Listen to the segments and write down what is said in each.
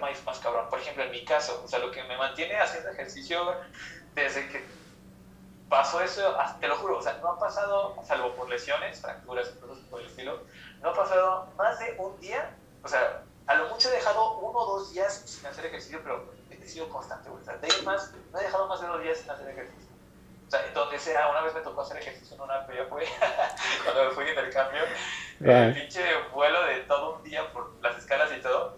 más, más cabrón. Por ejemplo, en mi caso, o sea, lo que me mantiene haciendo ejercicio desde que pasó eso, te lo juro, o sea, no ha pasado, salvo por lesiones, fracturas cosas por el estilo, no ha pasado más de un día, o sea, a lo mucho he dejado uno o dos días sin hacer ejercicio, pero he sido constante. O sea, de ahí más, no he dejado más de dos días sin hacer ejercicio. O sea, donde sea, una vez me tocó hacer ejercicio en una, pero ya fue cuando me fui de intercambio, el pinche vuelo de todo un día por las escalas y todo,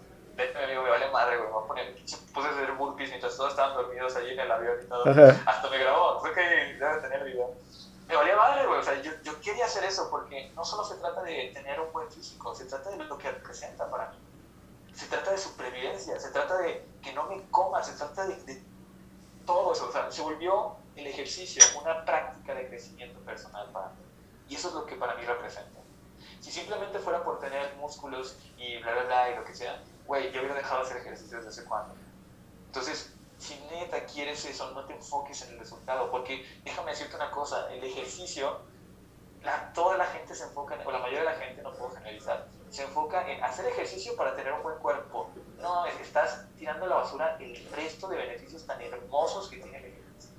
me digo, me vale madre, güey, me voy a poner, puse a hacer burpees mientras todos estaban dormidos allí en el avión y todo, hasta me grabó, fue que debe tener video. Me valía madre, güey, o sea, yo, yo quería hacer eso porque no solo se trata de tener un buen físico, se trata de lo que representa para mí. Se trata de supervivencia, se trata de que no me coma, se trata de, de todo eso, o sea, se volvió el ejercicio una práctica de crecimiento personal para mí. Y eso es lo que para mí representa. Si simplemente fuera por tener músculos y bla, bla, bla y lo que sea, güey, yo hubiera dejado de hacer ejercicio desde hace cuándo. Entonces, si neta quieres eso, no te enfoques en el resultado, porque déjame decirte una cosa, el ejercicio, la, toda la gente se enfoca, o la mayoría de la gente, no puedo generalizar, se enfoca en hacer ejercicio para tener un buen cuerpo. No, es que estás tirando a la basura el resto de beneficios tan hermosos que tiene el ejercicio.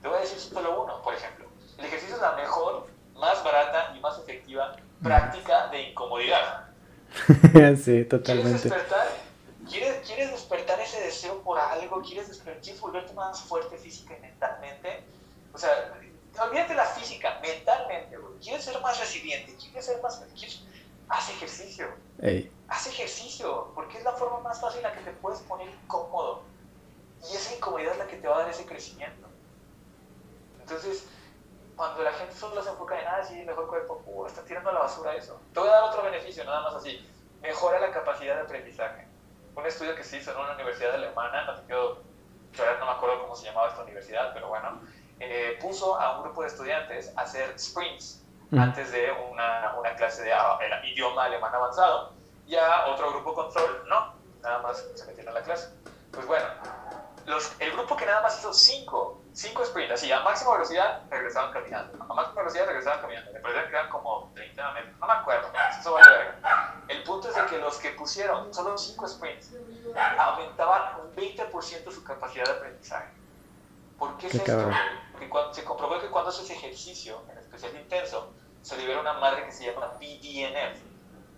Te voy a decir solo uno, por ejemplo. El ejercicio es la mejor, más barata y más efectiva práctica de incomodidad. sí, totalmente. ¿Quieres despertar? ¿Quieres, ¿Quieres despertar ese deseo por algo? ¿Quieres, despertar, ¿Quieres volverte más fuerte física y mentalmente? O sea, olvídate la física, mentalmente, ¿Quieres ser más resiliente? ¿Quieres ser más... Quieres, haz ejercicio. Haz ejercicio, porque es la forma más fácil en la que te puedes poner incómodo. Y esa incomodidad es la que te va a dar ese crecimiento. Entonces, cuando la gente solo se enfoca en, ah, sí, mejor cuerpo, uh, está tirando a la basura eso. Te voy a dar otro beneficio, nada más así. Mejora la capacidad de aprendizaje. Un estudio que se hizo en una universidad alemana, no, te quiero, no me acuerdo cómo se llamaba esta universidad, pero bueno, eh, puso a un grupo de estudiantes a hacer sprints antes de una, una clase de ah, idioma alemán avanzado. Ya otro grupo control, no, nada más se metieron a la clase. Pues bueno, los, el grupo que nada más hizo cinco, cinco sprints, así a máxima velocidad regresaban caminando. A máxima velocidad regresaban caminando. Me parece que eran como 30 metros, no me acuerdo, eso vale verga. El punto es de que los que pusieron solo cinco sprints aumentaban un 20% su capacidad de aprendizaje. ¿Por qué es esto? Porque cuando, se comprobó que cuando haces ejercicio, en especial intenso, se libera una madre que se llama BDNF,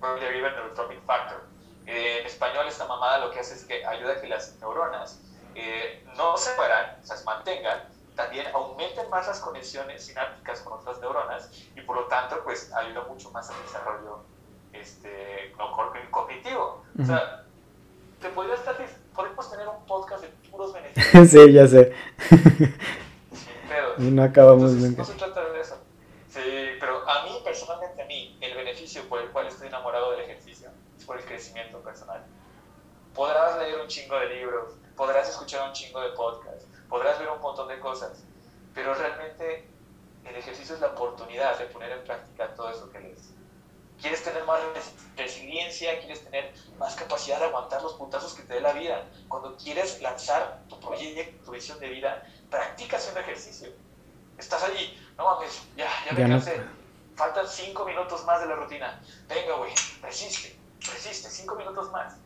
Brain Derived Neurotropic Factor. Eh, en español esta mamada lo que hace es que ayuda a que las neuronas eh, no se mueran, o sea, se mantengan, también aumenten más las conexiones sinápticas con otras neuronas y por lo tanto pues ayuda mucho más al desarrollo este, cognitivo. O sea, te podría estar, podemos tener un podcast de puros beneficios. sí, ya sé. Sin pedos. Y no acabamos nunca. No se trata de eso. Sí, pero a mí, personalmente a mí, el beneficio por el cual estoy enamorado del ejercicio es por el crecimiento personal. Podrás leer un chingo de libros, podrás escuchar un chingo de podcasts, podrás ver un montón de cosas, pero realmente el ejercicio es la oportunidad de poner en práctica todo eso que lees. Quieres tener más resiliencia, quieres tener más capacidad de aguantar los putazos que te dé la vida. Cuando quieres lanzar tu proyecto, tu visión de vida, practica haciendo ejercicio. Estás allí, no mames, ya, ya me cansé. Faltan cinco minutos más de la rutina. Venga, güey, resiste, resiste, cinco minutos más.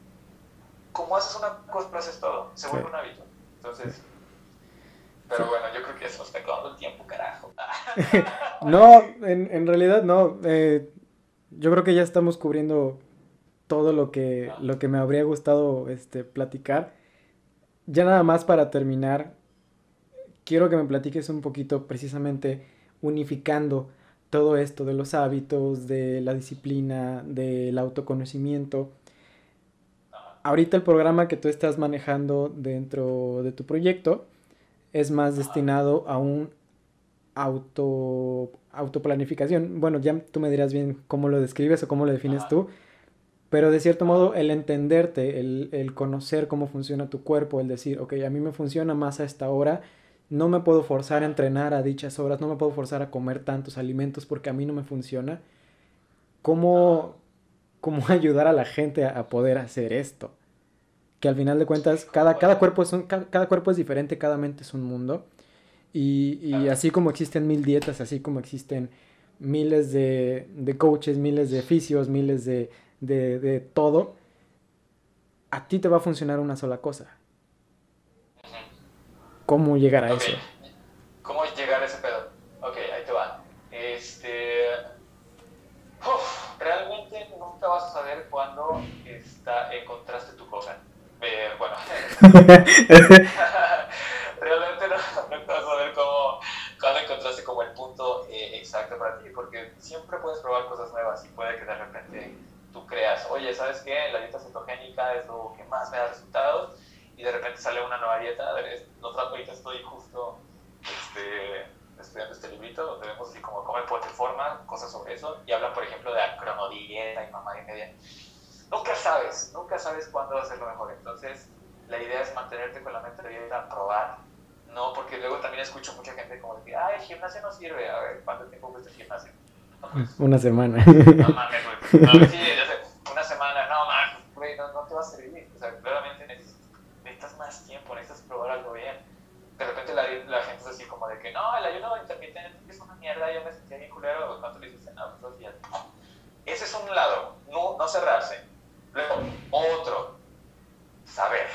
Como haces una cosa, haces todo. Se vuelve un hábito. Entonces, pero bueno, yo creo que eso está acabando el tiempo, carajo. no, en, en, realidad no. Eh, yo creo que ya estamos cubriendo todo lo que, ah. lo que me habría gustado este, platicar. Ya nada más para terminar, quiero que me platiques un poquito precisamente unificando todo esto de los hábitos, de la disciplina, del autoconocimiento. Ahorita el programa que tú estás manejando dentro de tu proyecto es más destinado a un auto autoplanificación. Bueno, ya tú me dirás bien cómo lo describes o cómo lo defines tú, pero de cierto modo el entenderte, el, el, conocer cómo funciona tu cuerpo, el decir, ok, a mí me funciona más a esta hora, no me puedo forzar a entrenar a dichas horas, no me puedo forzar a comer tantos alimentos porque a mí no me funciona. ¿Cómo, cómo ayudar a la gente a, poder hacer esto? Que al final de cuentas, cada, cada, cuerpo, es cada, cuerpo es diferente, cada mente es un mundo. Y, y así como existen mil dietas, así como existen miles de, de coaches, miles de oficios, miles de, de, de todo, a ti te va a funcionar una sola cosa. ¿Cómo llegar a eso? ¿Cómo llegar a ese pedo? Ok, ahí te va. Este. realmente nunca vas a saber cuándo está, tu cosa. Eh, bueno. realmente no, vas a saber cómo, cuándo encontraste como el punto eh, exacto para ti, porque siempre puedes probar cosas nuevas y puede que de repente tú creas, oye, ¿sabes qué? La dieta cetogénica es lo que más me da resultados y de repente sale una nueva dieta. Otra, ahorita estoy justo este, estudiando este librito donde vemos así como comer por forma, cosas sobre eso, y hablan, por ejemplo, de la cronodieta y mamá y media. Nunca sabes, nunca sabes cuándo va a ser lo mejor. Entonces, la idea es mantenerte con la mente abierta, probar. No, porque luego también escucho mucha gente como decir, ay, el gimnasio no sirve. A ver, ¿cuánto tiempo cuesta el gimnasio? Pues, una semana. No mames, güey. No, sí, una semana, no mames, güey, no, no, te va a servir. O sea, claramente necesitas necesitas más tiempo, necesitas probar algo bien. De repente la, la gente es así como de que no, el ayuno intermitente es una mierda, yo me sentía bien culero, ¿cuánto le dices? No, dos días. Ese es un lado, no, no cerrarse. Luego, otro, saber.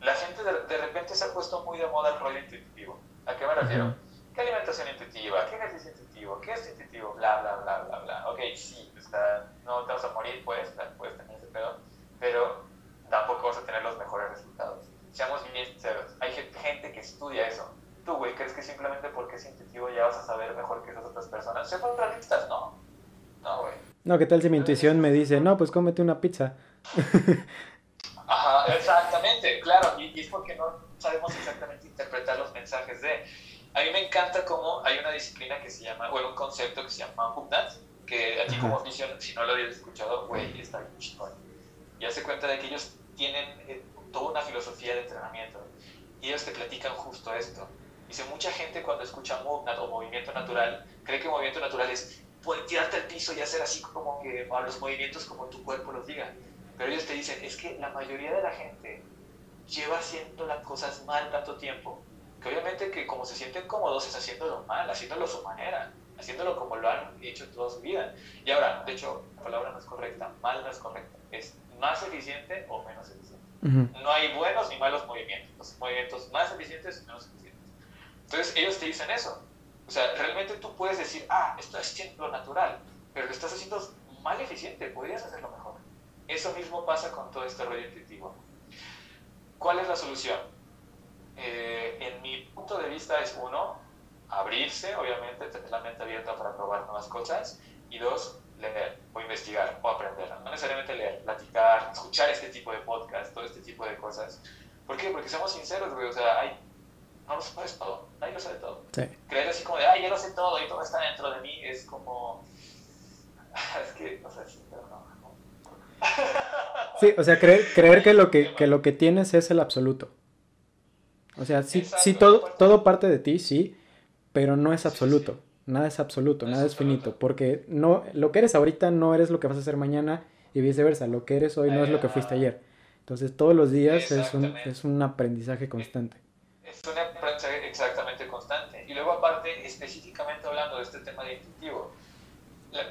La gente de, de, repente se ha puesto muy de moda el rollo intuitivo. ¿A qué me refiero? ¿Qué alimentación intuitiva? ¿Qué ejercicio intuitivo? ¿Qué es intuitivo? Bla, bla, bla, bla, bla. Ok, sí, o sea, no te vas a morir, pues, puedes tener ese pedo, pero tampoco vas a tener los mejores resultados. Seamos bien sinceros, hay gente que estudia eso. Tú, güey, ¿crees que simplemente porque es intuitivo ya vas a saber mejor que esas otras personas? Sean realistas, no. No, güey. No, ¿qué tal si mi intuición me dice, no, pues cómete una pizza? Ajá, exactamente, claro, y, es porque no sabemos exactamente interpretar los mensajes de... A mí me encanta cómo hay una disciplina que se llama, o un concepto que se llama Hugnat, que a ti como afición, si no lo habías escuchado, güey, está bien chingón y hace cuenta de que ellos tienen eh, toda una filosofía de entrenamiento y ellos te platican justo esto. Dice, mucha gente cuando escucha movement o movimiento natural, cree que movimiento natural es tirarte al piso y hacer así como que a los movimientos como tu cuerpo los diga. Pero ellos te dicen, es que la mayoría de la gente lleva haciendo las cosas mal tanto tiempo, que obviamente que como se sienten cómodos es haciéndolo mal, haciéndolo a su manera, haciéndolo como lo han hecho toda su vida. Y ahora, de hecho, la palabra no es correcta, mal no es correcta, es más eficiente o menos eficiente. No hay buenos ni malos movimientos, los movimientos más eficientes y menos eficientes. Entonces ellos te dicen eso. O sea, realmente tú puedes decir, ah, esto es lo natural, pero lo estás haciendo mal eficiente, podrías hacerlo mejor. Eso mismo pasa con todo este rollo intuitivo. ¿Cuál es la solución? Eh, en mi punto de vista es uno, abrirse, obviamente, tener la mente abierta para probar nuevas cosas, y dos, leer o investigar o aprender. No necesariamente leer, platicar, escuchar este tipo de podcast, todo este tipo de cosas. ¿Por qué? Porque seamos sinceros, güey. O sea, hay, no lo sabes todo. Nadie lo sabe todo. Sí. Creer así como de, ay, yo lo sé todo y todo está dentro de mí es como. es que, no sé, pero no. Sí, o sea, creer, creer que, lo que, que lo que tienes es el absoluto. O sea, sí, sí todo, todo parte de ti, sí, pero no es absoluto. Nada es absoluto, nada es finito, porque no, lo que eres ahorita no eres lo que vas a hacer mañana y viceversa, lo que eres hoy no es lo que fuiste ayer. Entonces todos los días es un, es un aprendizaje constante. Es un aprendizaje exactamente constante. Y luego aparte, específicamente hablando de este tema de intuitivo,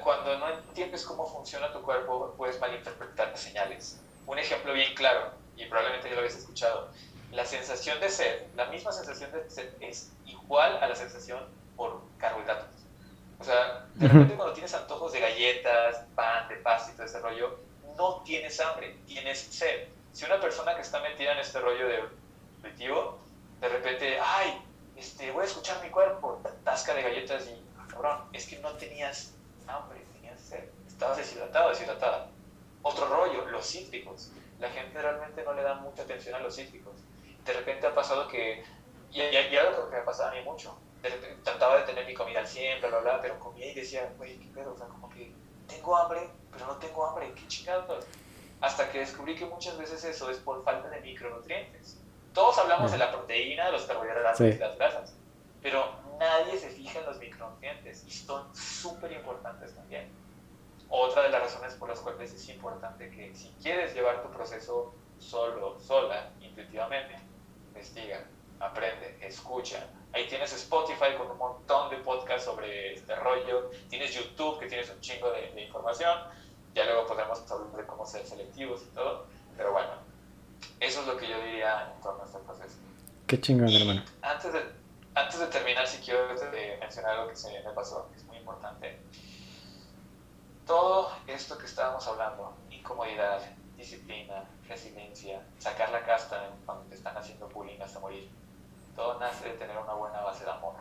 cuando no entiendes cómo funciona tu cuerpo, puedes malinterpretar las señales. Un ejemplo bien claro, y probablemente ya lo habéis escuchado, la sensación de sed, la misma sensación de sed es igual a la sensación por carbohidratos. O sea, de repente cuando tienes antojos de galletas, pan, de pasta y todo ese rollo, no tienes hambre, tienes sed. Si una persona que está metida en este rollo de nutritivo, de repente, ay, este, voy a escuchar mi cuerpo, tasca de galletas y, ah, cabrón, es que no tenías hambre, tenías sed, estabas deshidratado, deshidratada. Otro rollo, los cítricos. La gente realmente no le da mucha atención a los cítricos. De repente ha pasado que, y, y, y algo que me ha pasado a mí mucho, trataba de tener mi comida al 100, bla, bla, bla, pero comía y decía, güey, qué pedo, o sea, como que tengo hambre, pero no tengo hambre, qué chingados. Hasta que descubrí que muchas veces eso es por falta de micronutrientes. Todos hablamos de la proteína, de los carbohidratos y las grasas, pero nadie se fija en los micronutrientes y son súper importantes también. Otra de las razones por las cuales es importante que si quieres llevar tu proceso solo, sola, intuitivamente, investiga, aprende, escucha, Ahí tienes Spotify con un montón de podcasts sobre este rollo. Tienes YouTube que tienes un chingo de, información. Ya luego podremos hablar de cómo ser selectivos y todo. Pero bueno, eso es lo que yo diría en torno a este proceso. Qué chingón, hermano. Antes de, antes de terminar, si quiero mencionar algo que se me pasó, que es muy importante. Todo esto que estábamos hablando, incomodidad, disciplina, resiliencia, sacar la casta cuando te están haciendo bullying hasta morir, todo nace de tener una buena base de amor.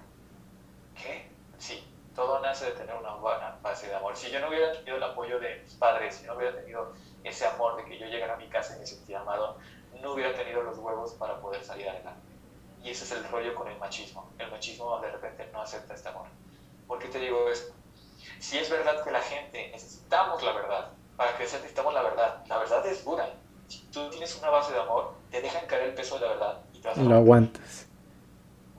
¿Qué? Sí, todo nace de tener una buena base de amor. Si yo no hubiera tenido el apoyo de mis padres, si no hubiera tenido ese amor de que yo llegara a mi casa y me sentía amado, no hubiera tenido los huevos para poder salir adelante. Y ese es el rollo con el machismo. El machismo de repente no acepta este amor. ¿Por qué te digo esto? Si es verdad que la gente necesitamos la verdad, para crecer necesitamos la verdad. La verdad es dura. Si tú tienes una base de amor, te dejan caer el peso de la verdad y te vas a Lo aguantas.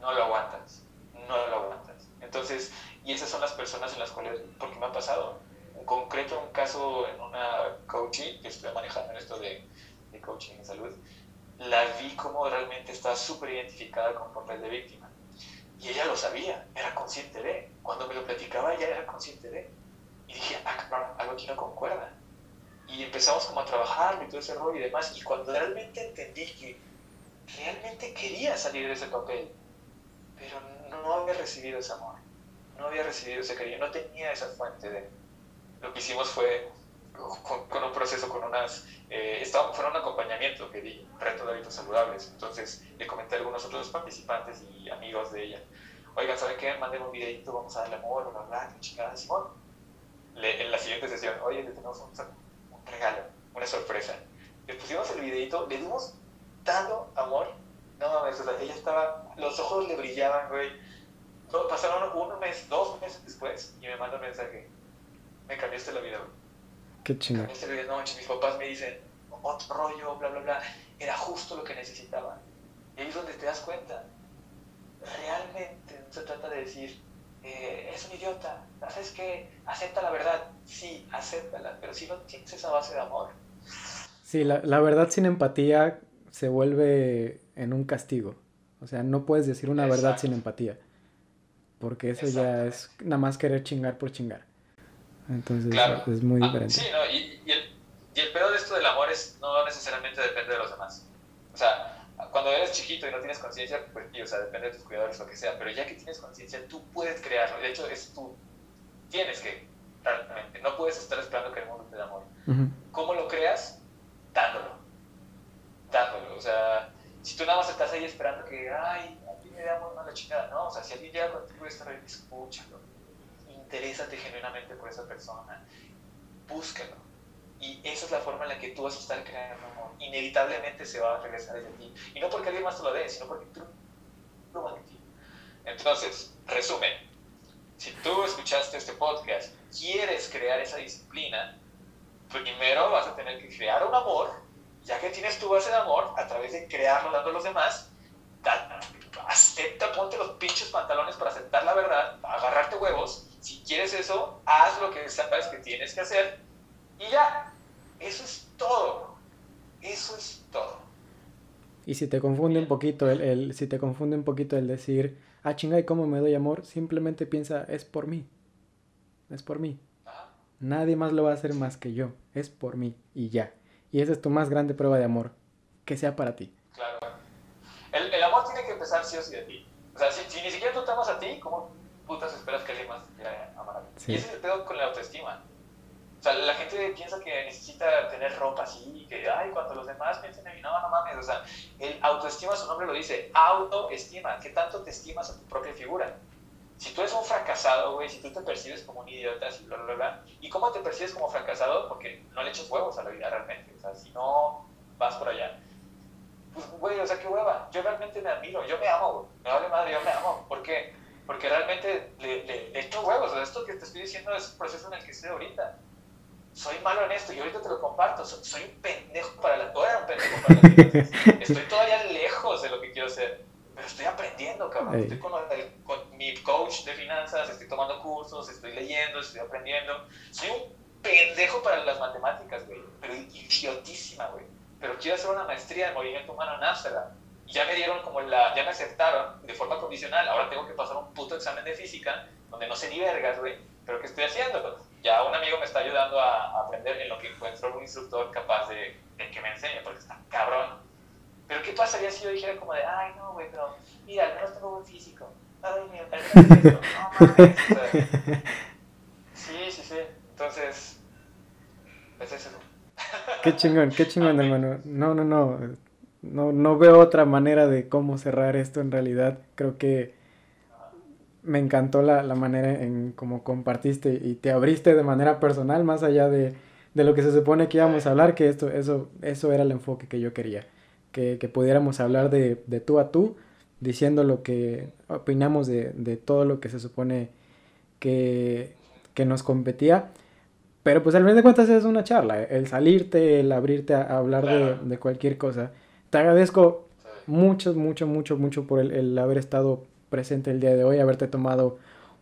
No lo aguantas. No lo aguantas. Entonces, y esas son las personas en las cuales, porque me ha pasado. En concreto, un caso en una coaching, que estoy manejando en esto de, de coaching en salud, la vi como realmente estaba súper identificada con papel de víctima. Y ella lo sabía, era consciente de. Cuando me lo platicaba, ella era consciente de. Y dije, ah, algo aquí no concuerda. Y empezamos como a trabajar y todo ese rollo y demás. Y cuando realmente entendí que realmente quería salir de ese papel, pero no había recibido ese amor, no había recibido ese cariño, no tenía esa fuente de... Lo que hicimos fue con, un proceso, con unas... Eh, estaba, fue un acompañamiento que di, reto de hábitos saludables. Entonces le comenté a algunos otros participantes y amigos de ella, oigan, ¿saben qué? Manden un videito, vamos a darle amor, bla, bla, qué chingada, Simón. Le, en la siguiente sesión, oye, le tenemos un, un regalo, una sorpresa. Le pusimos el videito, le dimos tanto amor, no mames, o sea, ella estaba, los ojos le brillaban, güey. Pasaron un mes, dos meses después y me manda un mensaje. Me cambiaste la vida, güey. Qué chingada. No, mis papás me dicen, otro rollo, bla, bla, bla. Era justo lo que necesitaba. Y ahí es donde te das cuenta. Realmente no se trata de decir, eh, es un idiota, ¿sabes qué? Acepta la verdad. Sí, acéptala, pero si no tienes esa base de amor. Sí, la, la verdad sin empatía se vuelve en un castigo. O sea, no puedes decir una verdad sin empatía. Porque eso ya es nada más querer chingar por chingar. Entonces es muy ah, diferente. sí, ¿no? y, y, el, y el de esto del amor es no necesariamente depende de los demás. O sea, cuando eres chiquito y no tienes conciencia, pues o sea, depende de tus cuidadores, lo que sea. Pero ya que tienes conciencia, tú puedes crearlo. De hecho, es tú. Tienes que, realmente. No puedes estar esperando que el mundo te dé amor. ¿Cómo lo creas? Dándolo. Dándolo. O sea, si tú nada más estás ahí esperando que, ay, a ti me dé amor, no la chingada. No, o sea, si alguien llega contigo y está escúchalo. Interésate genuinamente por esa persona. Búscalo y esa es la forma en la que tú vas a estar creando amor. Inevitablemente se va a regresar desde ti. Y no porque alguien más te lo dé, sino porque tú lo vas a ti. Entonces, resumen. Si tú escuchaste este podcast, quieres crear esa disciplina, primero vas a tener que crear un amor, ya que tienes tu base de amor, a través de crearlo dando a los demás, acepta, ponte los pinches pantalones para aceptar la verdad, agarrarte huevos. Si quieres eso, haz lo que sabes que tienes que hacer y ya, eso es todo. Eso es todo. Y si te confunde un poquito el, el, si te confunde un poquito el decir, ah, chinga, ¿y cómo me doy amor? Simplemente piensa, es por mí. Es por mí. Nadie más lo va a hacer más que yo. Es por mí. Y ya. Y esa es tu más grande prueba de amor. Que sea para ti. Claro. El, el amor tiene que empezar sí o sí de ti. O sea, si, si, ni siquiera tú te amas a ti, ¿cómo putas esperas que alguien más te quiera amar a ti? Y ese es el pedo con la autoestima sea, la gente piensa que necesita tener ropa así, que, ay, cuando los demás piensen en mí, no, no mames, o sea, el autoestima, su nombre lo dice, autoestima, ¿qué tanto te estimas a tu propia figura? Si tú eres un fracasado, güey, si tú te percibes como un idiota, así, bla, bla, bla, ¿y cómo te percibes como fracasado? Porque no le echas huevos a la vida realmente, o sea, si no vas por allá. Pues, güey, o sea, qué hueva, yo realmente me admiro, yo me amo, güey, me vale madre, yo me amo, ¿por qué? Porque realmente le, le, echo huevos, o sea, esto que te estoy diciendo es un proceso en el que estoy ahorita soy malo en esto y ahorita te lo comparto, soy, un pendejo para la... Todavía un pendejo para la Estoy todavía lejos de lo que quiero ser, pero estoy aprendiendo, cabrón. Estoy con, con, mi coach de finanzas, estoy tomando cursos, estoy leyendo, estoy aprendiendo. Soy un pendejo para las matemáticas, güey, pero idiotísima, güey. Pero quiero hacer una maestría en movimiento humano en Ámsterdam. Ya me dieron como la... ya me aceptaron de forma condicional. Ahora tengo que pasar un puto examen de física donde no sé ni vergas, güey. Pero ¿qué estoy haciendo? ya un amigo me está ayudando a, aprender en lo que encuentro un instructor capaz de, que me enseñe, porque está cabrón. Pero ¿qué pasaría si yo dijera como de, ay, no, güey, pero mira, al menos tengo buen físico. Ay, mira, al menos esto. No mames. sí, sí, sí. Entonces, pues eso. Qué chingón, qué chingón, hermano. No, no, no. No, no veo otra manera de cómo cerrar esto en realidad. Creo que me encantó la, la manera en cómo compartiste y te abriste de manera personal, más allá de, de lo que se supone que íbamos a hablar, que esto, eso, eso era el enfoque que yo quería. Que, que pudiéramos hablar de, de, tú a tú, diciendo lo que opinamos de, de todo lo que se supone que, que, nos competía. Pero pues al fin de cuentas es una charla, el salirte, el abrirte a, hablar de, de, cualquier cosa. Te agradezco mucho, mucho, mucho, mucho por el, el haber estado presente el día de hoy, haberte tomado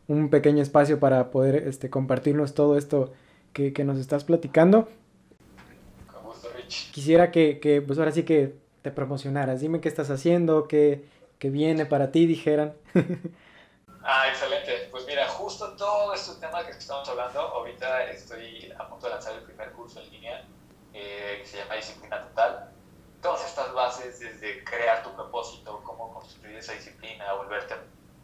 un pequeño espacio para poder este, compartirnos todo esto que, que nos estás platicando. Quisiera que, que, pues ahora sí que te promocionaras. Dime qué estás haciendo, qué, qué viene para ti, dijeran. ah, excelente. Pues mira, justo todo este tema que estamos hablando, ahorita estoy a punto de lanzar el primer curso en línea eh, que se llama Disciplina Total todas estas bases, desde crear tu propósito, cómo construir esa disciplina, volverte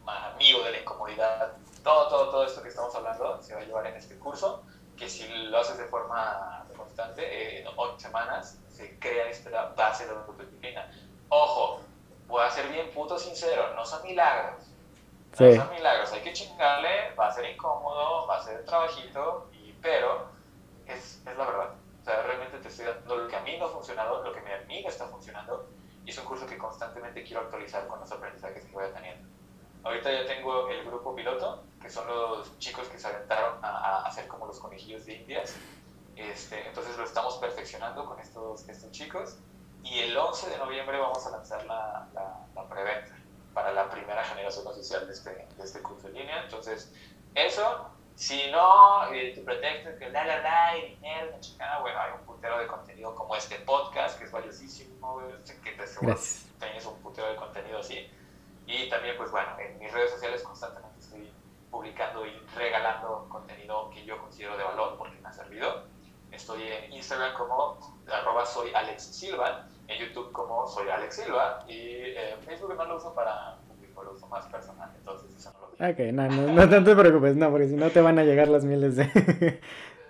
amigo de la incomodidad, todo, todo, todo esto que estamos hablando se va a llevar en este curso, que si lo haces de forma constante, eh, en ocho semanas se crea esta base de autodisciplina. Ojo, voy a ser bien puto sincero, no son milagros. No sí. son milagros, hay que chingarle, va a ser incómodo, va a ser trabajito, y, pero es, es la verdad. O sea, realmente te estoy dando lo que a mí no ha funcionado, lo que a mí me está funcionando, y es un curso que constantemente quiero actualizar con los aprendizajes que voy teniendo. Ahorita ya tengo el grupo piloto, que son los chicos que se aventaron a, a hacer como los conejillos de indias. Este, entonces lo estamos perfeccionando con estos, estos chicos. Y el 11 de noviembre vamos a lanzar la, la, la preventa para la primera generación oficial de este, de este curso en línea. Entonces, eso si no, eh, tu pretexto es que la, la, la, y dinero, la chingada, bueno, hay un putero de contenido como este podcast, que es valiosísimo, que te seguro tienes un putero de contenido así. Y también, pues bueno, en mis redes sociales constantemente estoy publicando y regalando contenido que yo considero de valor porque me ha servido. Estoy en Instagram como arroba soy Alex Silva, en YouTube como soy Alex Silva y eh, Facebook no lo uso para lo uso más personal, entonces eso no lo Ok, no, no, no, no te preocupes, no, porque si no te van a llegar las miles de...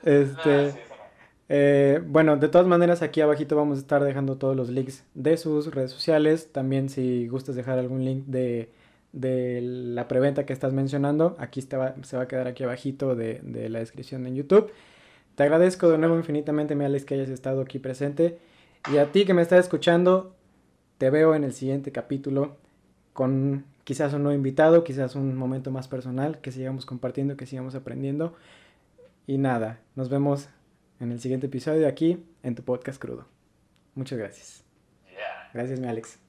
este... Ah, sí, eh, bueno, de todas maneras aquí abajito vamos a estar dejando todos los links de sus redes sociales. También si gustas dejar algún link de, de la preventa que estás mencionando, aquí va, se va a quedar aquí abajito de, de, la descripción en YouTube. Te agradezco de nuevo infinitamente, mi Alex, que hayas estado aquí presente. Y a ti que me estás escuchando, te veo en el siguiente capítulo con quizás un nuevo invitado, quizás un momento más personal, que sigamos compartiendo, que sigamos aprendiendo. Y nada, nos vemos en el siguiente episodio aquí en tu podcast crudo. Muchas gracias. Gracias, mi Alex.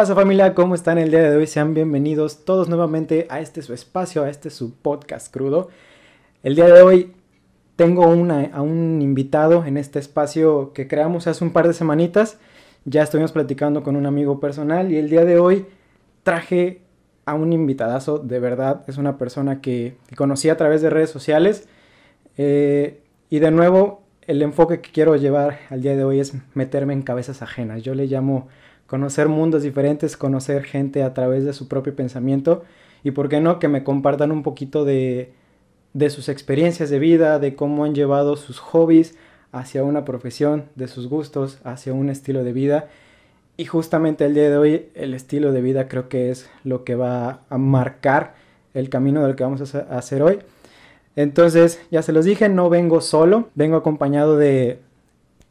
Pasa familia? ¿Cómo están el día de hoy? Sean bienvenidos todos nuevamente a este su espacio, a este su podcast crudo. El día de hoy tengo a un invitado en este espacio que creamos hace un par de semanitas. Ya estuvimos platicando con un amigo personal y el día de hoy traje a un invitadazo, de verdad, es una persona que, que conocí a través de redes sociales. Eh, y de nuevo, el enfoque que quiero llevar al día de hoy es meterme en cabezas ajenas. Yo le llamo conocer mundos diferentes, conocer gente a través de su propio pensamiento y, ¿por qué no?, que me compartan un poquito de, de sus experiencias de vida, de cómo han llevado sus hobbies hacia una profesión, de sus gustos hacia un estilo de vida. Y justamente el día de hoy el estilo de vida creo que es lo que va a marcar el camino del que vamos a hacer hoy. Entonces, ya se los dije, no vengo solo, vengo acompañado de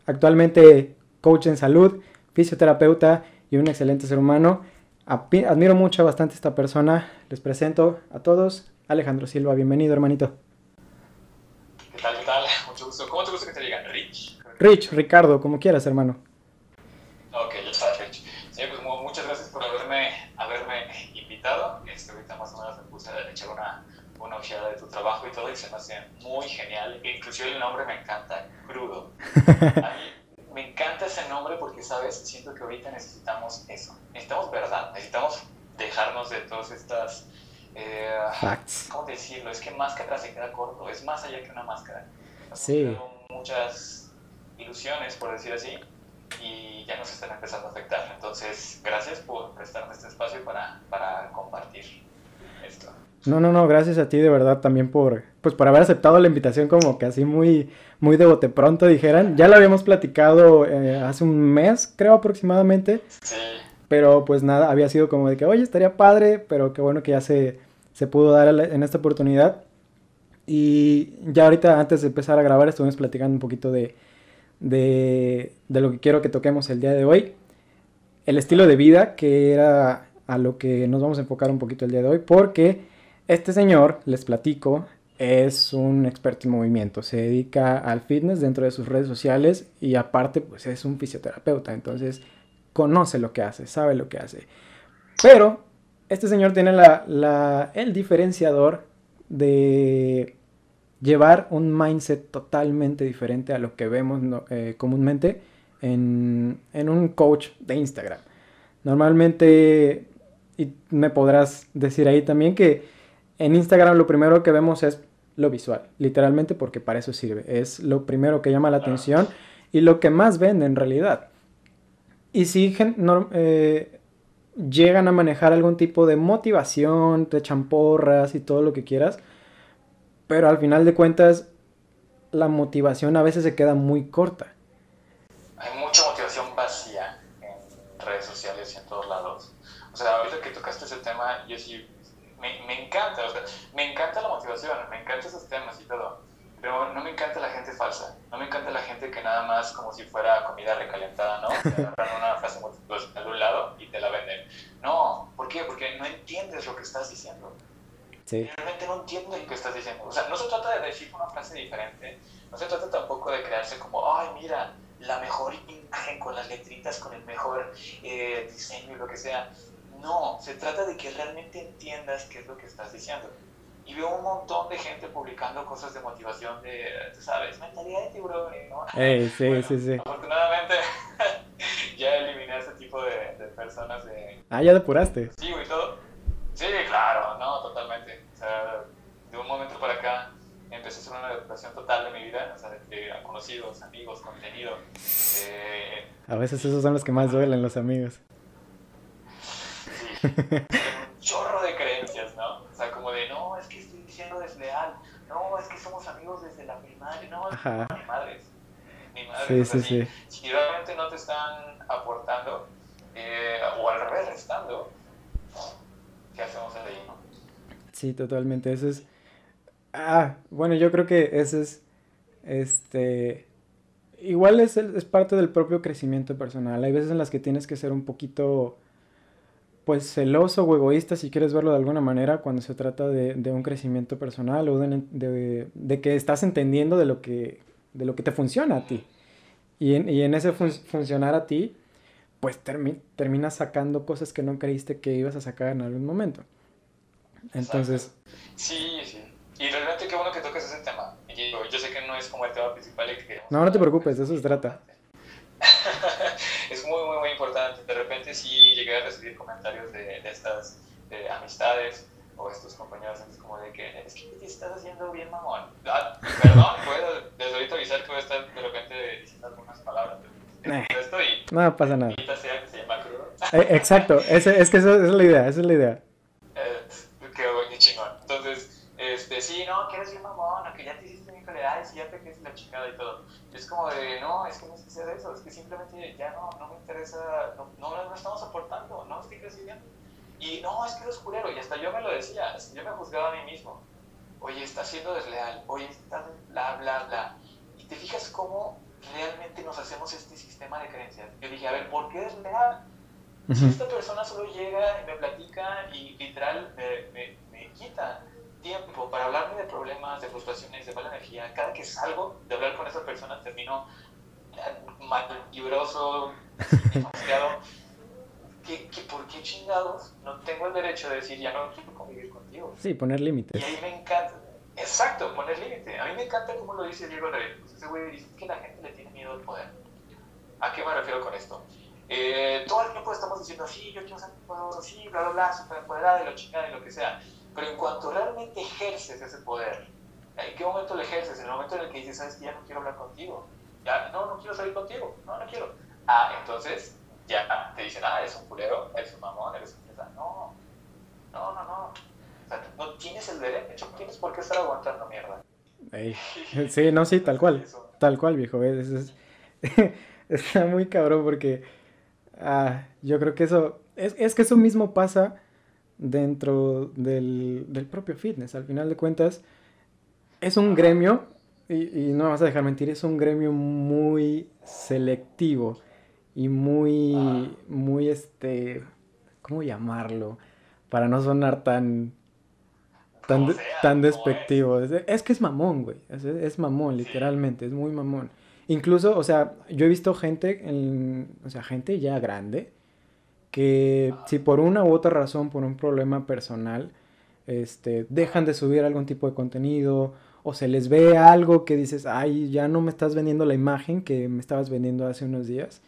actualmente coach en salud, fisioterapeuta y un excelente ser humano. Admiro mucho bastante a esta persona. Les presento a todos. Alejandro Silva, bienvenido, hermanito. ¿Qué tal? ¿Qué tal? Mucho gusto. ¿Cómo te gusta que te digan? Rich. Rich, Ricardo, como quieras, hermano. Ok, ya está, Rich. Sí, pues muchas gracias por haberme, haberme invitado. Este, ahorita más o menos me puse a echar una, una ojeada de tu trabajo y todo, y se me hace muy genial. Inclusive el nombre me encanta, crudo. ¿sabes? Siento que ahorita necesitamos eso. Necesitamos verdad, necesitamos dejarnos de todas estas... Eh, ¿Cómo decirlo? Es que máscara se queda corto, es más allá que una máscara. sí. Muchas ilusiones, por decir así, y ya nos están empezando a afectar. Entonces, gracias por prestarme este espacio para, para compartir esto. No, no, no, gracias a ti de verdad también por, pues por haber aceptado la invitación como que así muy, muy de bote pronto dijeran. Ya lo habíamos platicado eh, hace un mes, creo aproximadamente. Sí. Pero pues nada, había sido como de que, oye, estaría padre, pero qué bueno que ya se, se pudo dar en esta oportunidad. Y ya ahorita, antes de empezar a grabar, estuvimos platicando un poquito de, de, de lo que quiero que toquemos el día de hoy. El estilo de vida, que era a lo que nos vamos a enfocar un poquito el día de hoy, porque este señor, les platico, es un experto en movimiento, se dedica al fitness dentro de sus redes sociales y aparte pues es un fisioterapeuta, entonces conoce lo que hace, sabe lo que hace. Pero este señor tiene la, el diferenciador de llevar un mindset totalmente diferente a lo que vemos eh, comúnmente en, en, un coach de Instagram. Normalmente, y me podrás decir ahí también que en Instagram lo primero que vemos es lo visual, literalmente porque para eso sirve. Es lo primero que llama la atención y lo que más vende en realidad. Y si eh, llegan a manejar algún tipo de motivación, te champorras y todo lo que quieras, pero al final de cuentas la motivación a veces se queda muy corta. Hay mucha motivación vacía en redes sociales y en todos lados. O sea, ahorita que tocaste ese tema, yo sí encanta, o sea, me encanta la motivación, me encantan esos temas y todo, pero no me encanta la gente falsa, no me encanta la gente que nada más como si fuera comida recalentada, ¿no? Te agarran una frase motivacional de un lado y te la venden. No, ¿por qué? Porque no entiendes lo que estás diciendo. Sí. Realmente no entiendes lo que estás diciendo. O sea, no se trata de decir una frase diferente, no se trata tampoco de crearse como, ay, mira, la mejor imagen con las letritas, con el mejor eh, diseño y lo que sea. No, se trata de que realmente entiendas qué es lo que estás diciendo. Y veo un montón de gente publicando cosas de motivación de, tú sabes, mentalidad de tiburón, ¿no? sí, sí, sí. Afortunadamente ya eliminé ese tipo de, personas de... Ah, ya depuraste. Sí, y todo. Sí, claro, no, totalmente. O sea, de un momento para acá empecé a hacer una depuración total de mi vida, o sea, de, conocidos, amigos, contenido. Eh, a veces esos son los que más duelen, los amigos un chorro de creencias, ¿no? O sea, como de, no, es que estoy diciendo desleal, no, es que somos amigos desde la primaria, no, es que mi madre. Mi madre, sí, sí, sí. Si realmente no te están aportando, eh, o al revés, restando, ¿qué hacemos ahí, no? Sí, totalmente, eso es... Ah, bueno, yo creo que eso es, este... Igual es, es parte del propio crecimiento personal. Hay veces en las que tienes que ser un poquito pues celoso o egoísta, si quieres verlo de alguna manera, cuando se trata de, un crecimiento personal o de, que estás entendiendo de lo que, de lo que te funciona a ti. Y en, ese funcionar a ti, pues terminas sacando cosas que no creíste que ibas a sacar en algún momento. Entonces... Sí, sí. Y realmente qué bueno que toques ese tema. yo sé que no es como el tema principal que No, no te preocupes, de eso se trata. Repente sí llegué a recibir comentarios de, de estas amistades o estos compañeros antes como de que es que te estás haciendo bien mamón. Ah, perdón, puedo desde ahorita avisar que voy a estar de repente diciendo algunas palabras. Eh, no pasa nada. Eh, exacto, es, es que esa, es la idea, esa es la idea. Eh, qué chingón. Entonces, este, sí, no, que eres bien mamón, que ya te hiciste mi colega, y ya te quedes la chingada y todo. Como de, no, es que no es que sea eso, es que simplemente ya no, no me interesa, no, no, no estamos aportando, no estoy creciendo. Y no, es que eres culero, y hasta yo me lo decía, yo me juzgaba a mí mismo. Oye, estás siendo desleal, oye, estás bla, bla, bla. Y te fijas cómo realmente nos hacemos este sistema de creencias. Yo dije, a ver, ¿por qué desleal? Si esta persona solo llega y me platica y literal me, me, me quita tiempo para hablarme de problemas, de frustraciones, de mala energía. Cada que salgo de hablar con esa persona termino mal, libroso, demasiado. ¿Qué, por qué chingados no tengo el derecho de decir ya no quiero convivir contigo? Sí, poner límites. Y ahí me encanta. Exacto, poner límite. A mí me encanta cómo lo dice Diego Rey. Pues ese güey dice que la gente le tiene miedo al poder. ¿A qué me refiero con esto? Eh, todo el tiempo estamos diciendo, sí, yo quiero ser poderoso, sí, bla, bla, bla, y lo chingada y lo que sea. Pero en cuanto realmente ejerces ese poder, ¿en qué momento lo ejerces? En el momento en el que dices, sabes que ya no quiero hablar contigo. Ya, no, no quiero salir contigo. No, no quiero. Ah, entonces ya te dicen, ah, eres un culero, eres un mamón, eres un... No, no, no, no no tienes el derecho, no tienes por qué estar aguantando mierda. Sí, no, sí, tal cual. Tal cual, viejo. Es, está muy cabrón porque ah, yo creo que eso. Es, es, que eso mismo pasa dentro del, del, propio fitness. Al final de cuentas, es un gremio, y, y, no me vas a dejar mentir, es un gremio muy selectivo y muy, muy, este, ¿cómo llamarlo? Para no sonar tan, tan, tan despectivo. Es. que es mamón, güey. Es, mamón, literalmente. Es muy mamón. Incluso, o sea, yo he visto gente, en, o sea, gente ya grande, que si por una u otra razón, por un problema personal, este, dejan de subir algún tipo de contenido o se les ve algo que dices, ay, ya no me estás vendiendo la imagen que me estabas vendiendo hace unos días.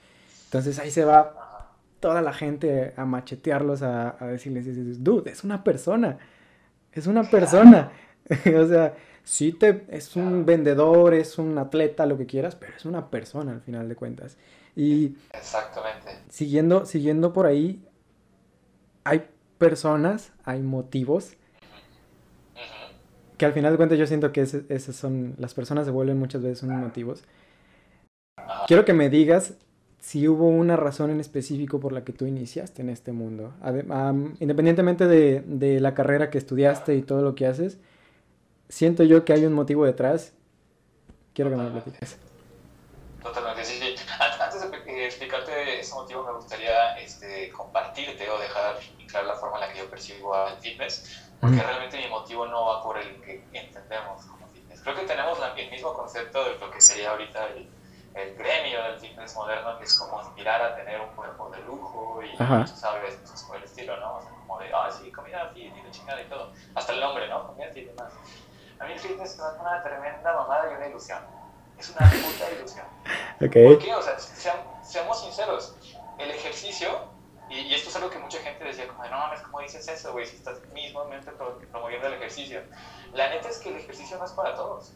Entonces ahí se va toda la gente a machetearlos, a, a decirles, dude, es una persona es una persona. o sea, sí te, es un vendedor, es un atleta, lo que quieras, pero es una persona al final de cuentas. Y Exactamente. Siguiendo, siguiendo por ahí, hay personas, hay motivos que al final de cuentas yo siento que esas son, las personas se vuelven muchas veces unos motivos. Quiero que me digas si hubo una razón en específico por la que tú iniciaste en este mundo. independientemente de, de, la carrera que estudiaste y todo lo que haces, siento yo que hay un motivo detrás. Quiero que me lo platiques. Gustaría este, compartirte o dejar claro la forma en la que yo percibo al fitness, porque realmente mi motivo no va por el que entendemos como fitness. Creo que tenemos el mismo concepto de lo que sería ahorita el el gremio del fitness moderno, que es como aspirar a tener un cuerpo de lujo y, sabes, cosas por el estilo, ¿no? O sea, como de, ah, sí, comida fit y de chingada y todo. Hasta el nombre, ¿no? Comida fit y demás. A mí el fitness es una tremenda mamada y una ilusión. Es una puta ilusión. Okay. ¿Por qué? O sea, seamos sinceros, el ejercicio, y, esto es algo que mucha gente decía, como, no mames, ¿cómo dices eso, güey? Si estás mismamente promoviendo el ejercicio. La neta es que el ejercicio no es para todos.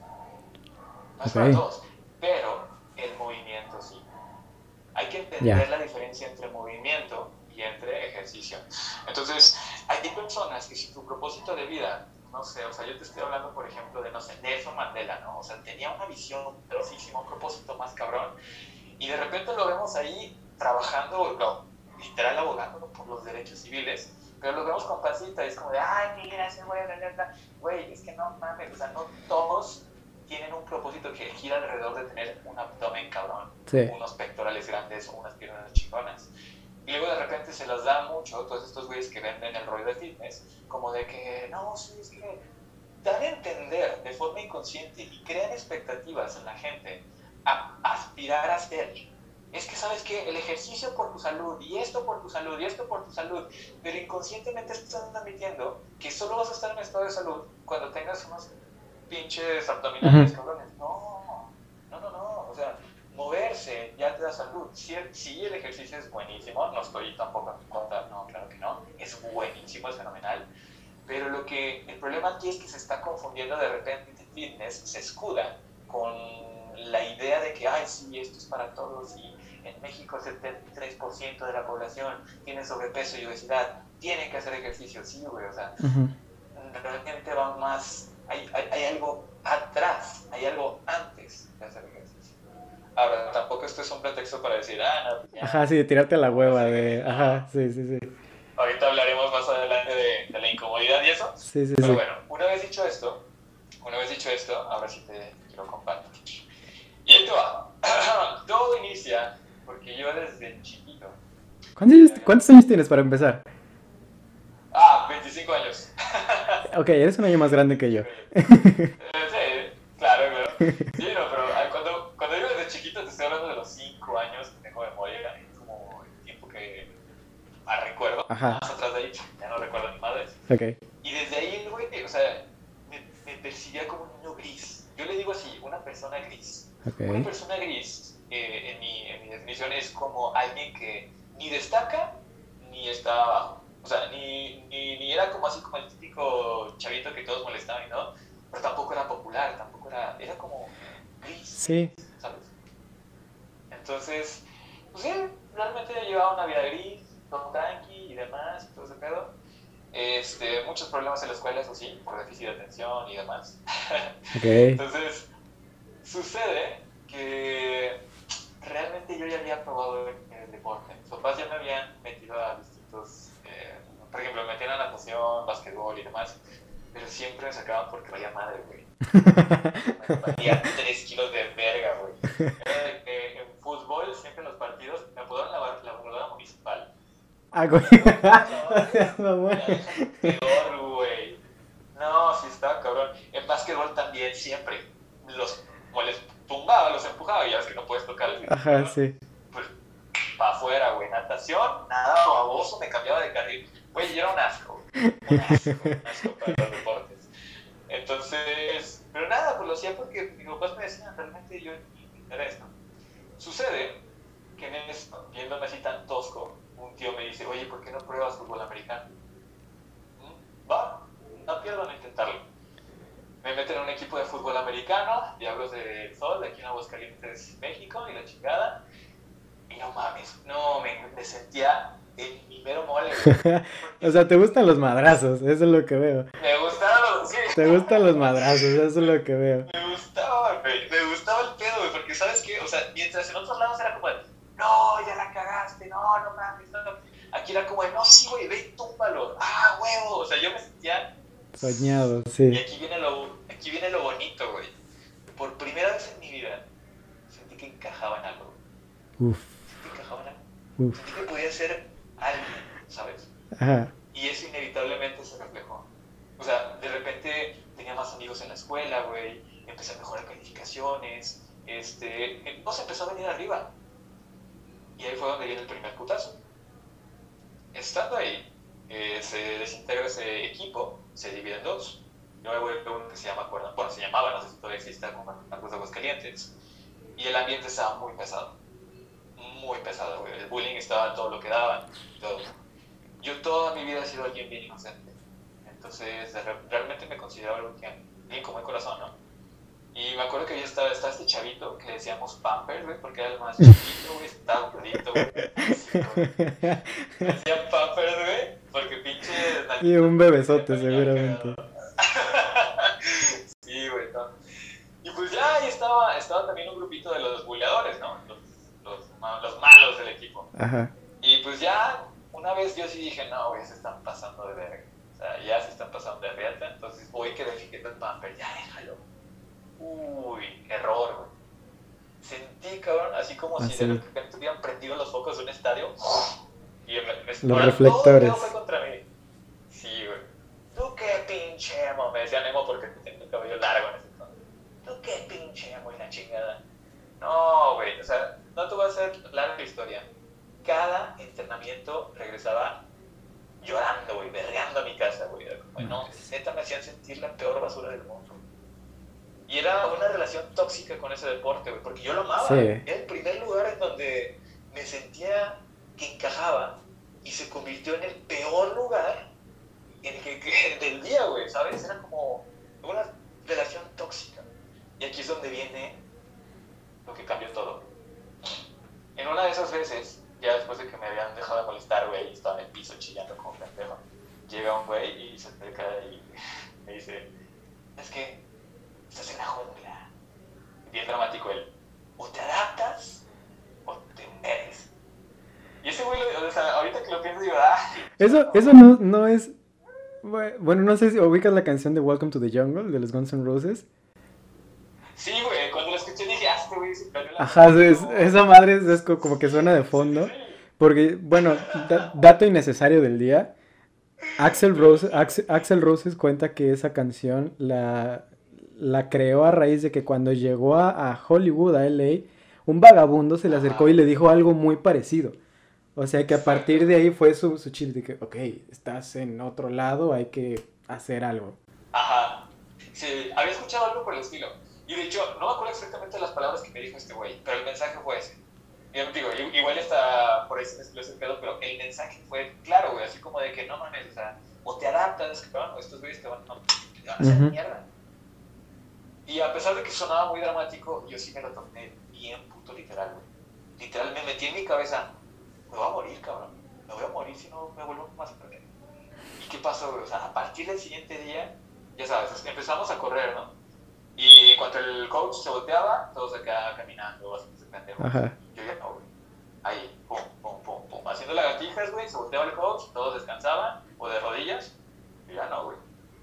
No es para todos. Pero el movimiento sí. Hay que entender la diferencia entre movimiento y entre ejercicio. Entonces, hay personas que si tu propósito de vida, no sé, o sea, yo te estoy hablando, por ejemplo, de, no sé, Nelson Mandela, ¿no? O sea, tenía una visión un propósito más cabrón, y de repente lo vemos ahí trabajando, no, literal abogando por los derechos civiles, pero lo vemos con pasita y es como de, ay, mil gracias, güey, güey, es que no mames, o sea, no todos tienen un propósito que gira alrededor de tener un abdomen cabrón, unos pectorales grandes o unas piernas chingonas. Y luego de repente se las da mucho todos estos güeyes que venden el rollo de fitness, como de que, no, sí, es que dan a entender de forma inconsciente y crean expectativas en la gente a aspirar a ser. Es que sabes que el ejercicio por tu salud, y esto por tu salud, y esto por tu salud, pero inconscientemente estás admitiendo que solo vas a estar en estado de salud cuando tengas unos pinches abdominales, cabrones. No, no, no, no. O sea, moverse ya te da salud. Si, si el ejercicio es buenísimo, no estoy tampoco en contra, no, claro que no. Es buenísimo, es fenomenal. Pero lo que, el problema aquí es que se está confundiendo de repente fitness, se escuda con la idea de que, ay, sí, esto es para todos y en México el 73% de la población tiene sobrepeso y obesidad, tienen que hacer ejercicio, sí, güey, o sea, realmente va más hay, hay, algo atrás, hay algo antes de hacer ejercicio. Ahora, tampoco esto es un pretexto para decir, ah, no. Pues ajá, sí, de tirarte a la hueva, de. Ajá, sí, sí, sí. Ahorita hablaremos más adelante de, de la incomodidad y eso. Sí, sí, Pero bueno, una vez dicho esto, una vez dicho esto, ahora sí te quiero compartir. Y esto va. Todo inicia porque yo desde chiquito. ¿Cuántos ¿Cuántos años tienes para empezar? Ah, 25 años. ok, eres un año más grande que yo. sí, claro, claro. Sí, no, pero ah, cuando, cuando yo desde chiquito te estoy hablando de los 5 años que tengo memoria, es como el tiempo que más recuerdo. Ajá. Más atrás de ahí, ya no recuerdo ni madres. Ok. Y desde ahí, güey, o sea, me, me percibía como digo así, una persona gris. Una persona gris, eh, en, mi, en mi definición, es como alguien que ni destaca ni está abajo. O sea, ni, ni, ni, era como así como el típico chavito que todos molestaban, ¿no? Pero tampoco era popular, tampoco era, era como gris. Sí. ¿Sabes? Entonces, pues sí, realmente llevaba una vida gris, todo tranqui y demás, todo ese pedo. Este, muchos problemas en la escuela, eso sí, por déficit de atención y demás. Okay. Entonces, sucede que realmente yo ya había probado el, deporte. Mis papás ya me habían metido a distintos, eh, por ejemplo, me metían a natación, básquetbol y demás, pero siempre me sacaban porque vaya madre, güey. me valía 3 kilos de verga, güey. Eh, en fútbol, siempre en los partidos, me apodaron la, la volada municipal. Ah, güey. No, peor, güey. No, sí estaba cabrón. En básquetbol también, siempre. Los, como les tumbaba, los empujaba y ya ves que no puedes tocar el Ajá, sí. Pues, para afuera, güey. Natación, nada baboso, me cambiaba de carril. Güey, yo era un asco, Un asco, un asco para los deportes. Entonces, pero nada, pues lo hacía porque mis papás me decían, realmente yo me interesa. Sucede que en esto, viéndome así tan tosco, un tío me dice, oye, ¿por qué no pruebas fútbol americano? ¿Mm? Va, no pierdo en intentarlo. Me meten en un equipo de fútbol americano, Diablos del Sol, de aquí en Aguascalientes, México, y la chingada. Y no mames, no, me, me sentía el primero mole. o sea, te gustan los madrazos, eso es lo que veo. Me gustaban los, sí. Te gustan los madrazos, eso es lo que veo. Me gustaba, güey, me gustaba el pedo, güey, porque sabes qué, o sea, mientras en otros lados era como, no, ya la cagaste, no, no mames, no, Aquí era como, no, sí, güey, ve y túmbalo, ah, huevo, o sea, yo me sentía... Soñado, sí. Y aquí viene lo, aquí viene lo bonito, güey. Por primera vez en mi vida sentí que encajaba en algo. Uf. Sentí que encajaba en algo. Uf. Sentí que podía ser alguien, ¿sabes? Ajá. Y eso inevitablemente se reflejó. O sea, de repente tenía más amigos en la escuela, güey, empecé a mejorar calificaciones, este, no se empezó a venir arriba. Y ahí fue donde viene el primer putazo. Estando ahí, eh, se desintegra ese equipo, se divide en dos. Voy a uno que se llama, bueno, se llamaba, no sé si todavía existe, como Marcos de Aguascalientes. Y el ambiente estaba muy pesado. Muy pesado, güey. El bullying estaba todo lo que daban. Todo. Yo toda mi vida he sido alguien bien inocente. Entonces, realmente me considero alguien bien como el corazón, ¿no? Y me acuerdo que yo estaba, estaba este chavito que le decíamos Pamper, güey, porque era el más chiquito, güey, estaba gordito, güey. Decían Pampers, güey, porque pinche... Y un bebesote, seguramente. sí, güey, no. Y pues ya ahí estaba, estaba también un grupito de los buleadores, ¿no? Los, los, los malos del equipo. Ajá. Y pues ya, una vez yo sí dije, no, güey, se están pasando de verga. O sea, ya se están pasando de reata, entonces voy que defiquete el Pamper, ya déjalo Uy, error, güey. Sentí, cabrón, así como si de repente hubieran prendido los focos de un estadio. Y me, me los reflectores. Todo fue contra mí. Sí, güey. Tú qué pinche emo. Me decía Nemo porque tengo el cabello largo en ese entonces. Tú qué pinche emo y la chingada. No, güey. O sea, no te voy a hacer larga historia. Cada entrenamiento regresaba llorando, güey, berreando a mi casa, güey. Como, no, neta me hacían sentir la peor basura del mundo. Y era una relación tóxica con ese deporte, güey, porque yo lo amaba. Era el primer lugar en donde me sentía que encajaba y se convirtió en el peor lugar el del día, güey, ¿sabes? Era como una relación tóxica. Y aquí es donde viene lo que cambió todo. En una de esas veces, ya después de que me habían dejado de molestar, güey, y estaba en el piso chillando como pendejo, llega un güey y se acerca y me dice, es que estás en la jungla. Bien dramático él. O te adaptas o te mueres. Y ese güey, o sea, ahorita que lo pienso, digo, ah. Eso, eso no, no es. Bueno, no sé si ubicas la canción de Welcome to the Jungle de los Guns N' Roses. Sí, güey, cuando la escuché dije, ah, este güey se la Ajá, es, esa madre es, como que suena de fondo. Porque, bueno, dato innecesario del día. Axel Rose, Axel, Axel Roses cuenta que esa canción la, la creó a raíz de que cuando llegó a, Hollywood, a LA, un vagabundo se le acercó y le dijo algo muy parecido. O sea que a partir de ahí fue su, su chiste de que, ok, estás en otro lado, hay que hacer algo. Ajá. Sí, había escuchado algo por el estilo. Y de hecho, no me acuerdo exactamente las palabras que me dijo este güey, pero el mensaje fue ese. Y digo, igual está por ahí se mezcló ese pedo, pero el mensaje fue claro, güey, así como de que no mames, o sea, o te adaptas, o estos güeyes te van, a hacer mierda. Y a pesar de que sonaba muy dramático, yo sí me lo tomé bien puto literal, güey. Literal, me metí en mi cabeza, me voy a morir, cabrón. Me voy a morir si no me vuelvo más a perder. ¿Y qué pasó, güey? O sea, a partir del siguiente día, ya sabes, empezamos a correr, ¿no? Y cuando el coach se volteaba, todos acá caminando, haciendo pendejo. Yo ya no, güey. Ahí, pum, pum, pum, pum. Haciendo lagartijas, güey, se volteaba el coach, todos descansaban, o de rodillas. Yo ya no, güey.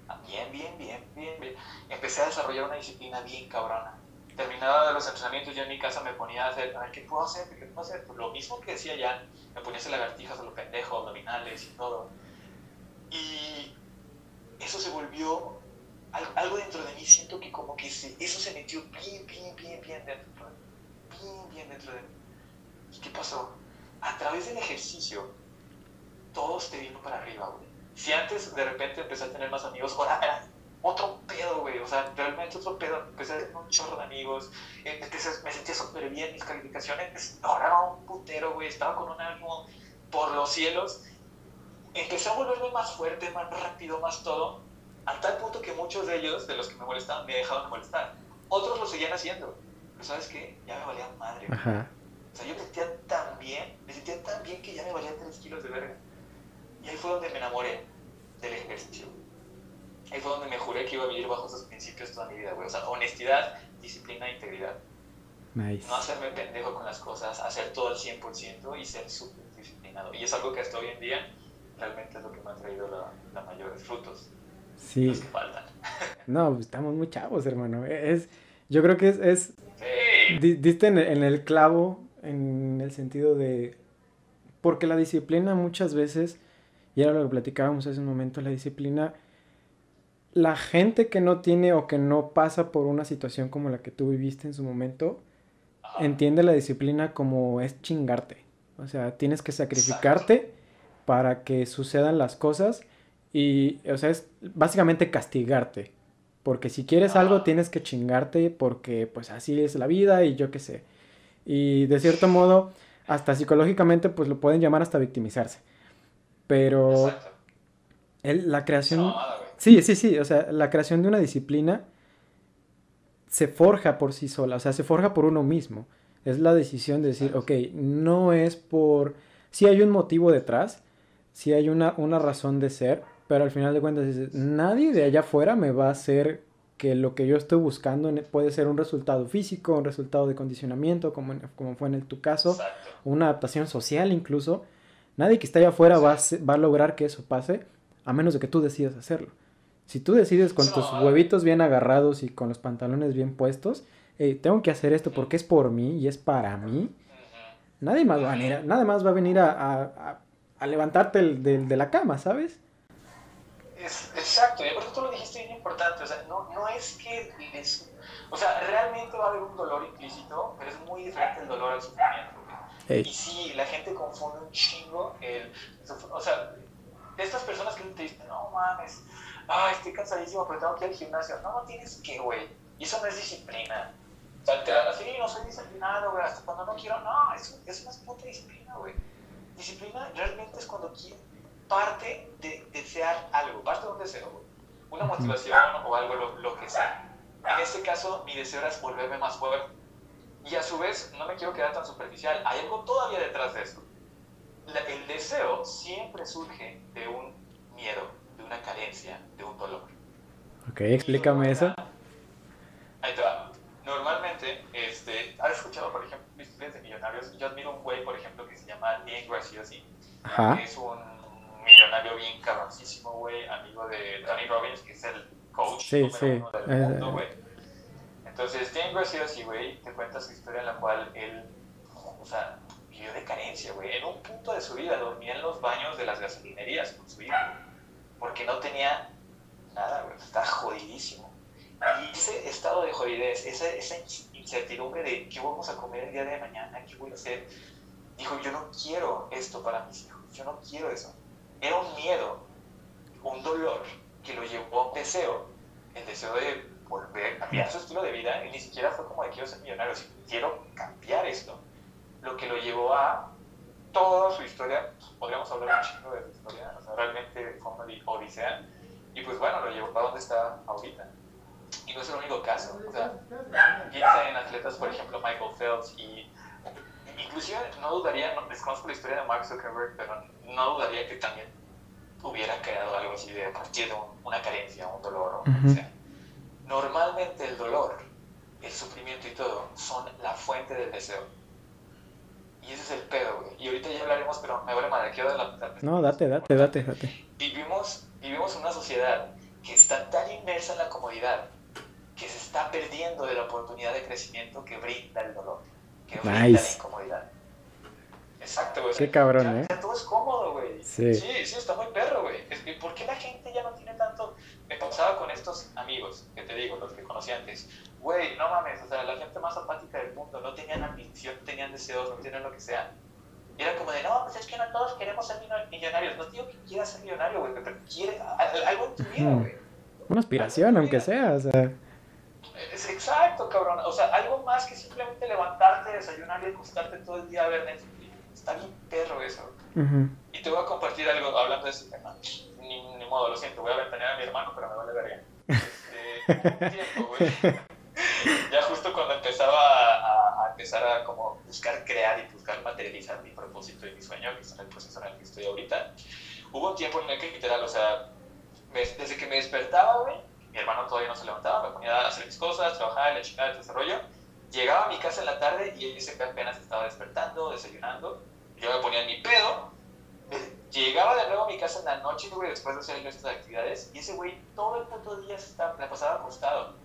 Ah, bien, bien, bien, bien, bien. Empecé a desarrollar una disciplina bien cabrona. Terminada de los entrenamientos, yo en mi casa me ponía a hacer, ¿qué puedo hacer? ¿Qué puedo hacer? Pues lo mismo que decía ya, me ponía a hacer lagartijas a los pendejos, abdominales y todo. Y eso se volvió algo dentro de mí, siento que como que eso se metió bien, bien, bien, bien dentro. Bien, bien dentro de mí. ¿Y qué pasó? A través del ejercicio, todos te vino para arriba, güey. Si antes de repente empecé a tener más amigos, ahora otro pedo, güey. O sea, realmente otro pedo. Empecé a tener un chorro de amigos. me sentía súper bien. Mis calificaciones ahora un putero, güey. Estaba con un ánimo por los cielos. Empecé a volverme más fuerte, más rápido, más todo a tal punto que muchos de ellos, de los que me molestaban, me dejaban de molestar. Otros lo seguían haciendo. Pero ¿sabes qué? Ya me valían madre. O sea, yo me sentía tan bien, me sentía tan bien que ya me valían 3 kilos de verga. Y ahí fue donde me enamoré del ejercicio. Ahí fue donde me juré que iba a vivir bajo esos principios toda mi vida, güey. O sea, honestidad, disciplina e integridad. Nice. No hacerme pendejo con las cosas, hacer todo al 100% y ser súper disciplinado. Y es algo que hasta hoy en día realmente es lo que me ha traído los mayores frutos. Sí. No, pues, estamos muy chavos, hermano. Es, yo creo que es, es diste en, el clavo en el sentido de, porque la disciplina muchas veces, y era lo que platicábamos hace un momento, la disciplina, la gente que no tiene o que no pasa por una situación como la que tú viviste en su momento, entiende la disciplina como es chingarte. O sea, tienes que sacrificarte para que sucedan las cosas y, o sea, es básicamente castigarte. Porque si quieres algo tienes que chingarte porque pues así es la vida y yo qué sé. Y de cierto modo, hasta psicológicamente pues lo pueden llamar hasta victimizarse. Pero el, la creación... sí, sí, sí, o sea, la creación de una disciplina se forja por sí sola, o sea, se forja por uno mismo. Es la decisión de decir, ok, no es por... Si hay un motivo detrás, si hay una, una razón de ser, pero al final de cuentas dices, nadie de allá afuera me va a hacer que lo que yo estoy buscando puede ser un resultado físico, un resultado de condicionamiento, como, como fue en tu caso, una adaptación social incluso. Nadie que esté allá afuera va a, va a lograr que eso pase, a menos de que tú decidas hacerlo. Si tú decides con tus huevitos bien agarrados y con los pantalones bien puestos, tengo que hacer esto porque es por mí y es para mí, nadie más va a venir, nada más va a, venir a, a, levantarte de la cama, ¿sabes? exacto, y por eso tú lo dijiste bien importante, o sea, no, no es que les, o sea, realmente va a haber un dolor implícito, pero es muy diferente el dolor al sufrimiento. Y sí, la gente confunde un chingo el, o sea, estas personas que te dicen, no mames, ay, estoy cansadísimo, pero tengo que ir al gimnasio. No, no tienes que, güey. Y eso no es disciplina. O sea, te van a decir, no soy disciplinado, güey, hasta cuando no quiero. No, eso, eso no es puta disciplina, güey. Disciplina realmente es cuando quieres parte de desear algo, parte de un deseo, una motivación o algo, lo, que sea. En este caso, mi deseo es volverme más fuerte. Y a su vez, no me quiero quedar tan superficial, hay algo todavía detrás de esto. el deseo siempre surge de un miedo, una carencia, de un dolor. Ok, explícame eso. Ahí te va. Normalmente, este, ¿has escuchado, por ejemplo, historias de millonarios? Yo admiro un güey, por ejemplo, que se llama Dean Graciosi. Es un millonario bien cabroncísimo, güey, amigo de Tony Robbins, que es el coach sí, sí. del mundo, güey. Entonces, Tim Graciosi, güey, te cuenta su historia en la cual él, o sea, vivió de carencia, güey. En un punto de su vida dormía en los baños de las gasolinerías con su hijo, porque no tenía nada, güey, estaba jodidísimo. Y ese estado de jodidez, esa, esa incertidumbre de qué vamos a comer el día de mañana, qué voy a hacer, dijo, yo no quiero esto para mis hijos, yo no quiero eso era un miedo, un dolor que lo llevó a un deseo, el deseo de volver, cambiar su estilo de vida, y ni siquiera fue como de quiero ser millonario, sino quiero cambiar esto. Lo que lo llevó a toda su historia, pues, podríamos hablar un chingo de su historia, o sea, realmente fue una odisea, y pues bueno, lo llevó a donde está ahorita. Y no es el único caso, o sea, piensa en atletas, por ejemplo, Michael Phelps, y inclusive no dudaría, no desconozco la historia de Mark Zuckerberg, pero no dudaría que también hubiera creado algo así de partir de una carencia, un dolor o lo que sea. Normalmente el dolor, el sufrimiento y todo son la fuente del deseo. Y ese es el pedo, güey. Y ahorita ya hablaremos, pero me vale madre, quiero de la... No, date, date, date, date. Vivimos, vivimos una sociedad que está tan inmersa en la comodidad que se está perdiendo de la oportunidad de crecimiento que brinda el dolor, que brinda la incomodidad. Exacto, güey. Qué cabrón, ¿eh? todo es cómodo, güey. Sí. sí, sí, está muy perro, güey. ¿Por qué la gente ya no tiene tanto? Me pasaba con estos amigos, que te digo, los que conocí antes. Güey, no mames, o sea, la gente más apática del mundo, no tenían ambición, no tenían deseos, no tenían lo que sea. Y era como de, no, pues es que no todos queremos ser millonarios. No digo que quieras ser millonario, güey, pero quiere algo en tu vida, güey. Una aspiración, aunque sea, o sea. Es exacto, cabrón. O sea, algo más que simplemente levantarte, desayunar y acostarte todo el día a ver Netflix está bien perro eso. Y te voy a compartir algo hablando de ese tema. Ni, ni modo, lo siento, voy a ventanear a mi hermano, pero me vale verga. Este, un tiempo, güey. ya justo cuando empezaba a, a, empezar a como buscar crear y buscar materializar mi propósito y mi sueño, que es en el proceso en el que estoy ahorita, hubo un tiempo en el que literal, o sea, desde que me despertaba, güey, mi hermano todavía no se levantaba, me ponía a hacer mis cosas, trabajar, la chingada, el desarrollo, llegaba a mi casa en la tarde y ese apenas estaba despertando, desayunando, yo me ponía en mi pedo, llegaba de nuevo a mi casa en la noche, güey, después de hacer nuestras actividades, y ese güey todo el puto día se la pasaba acostado.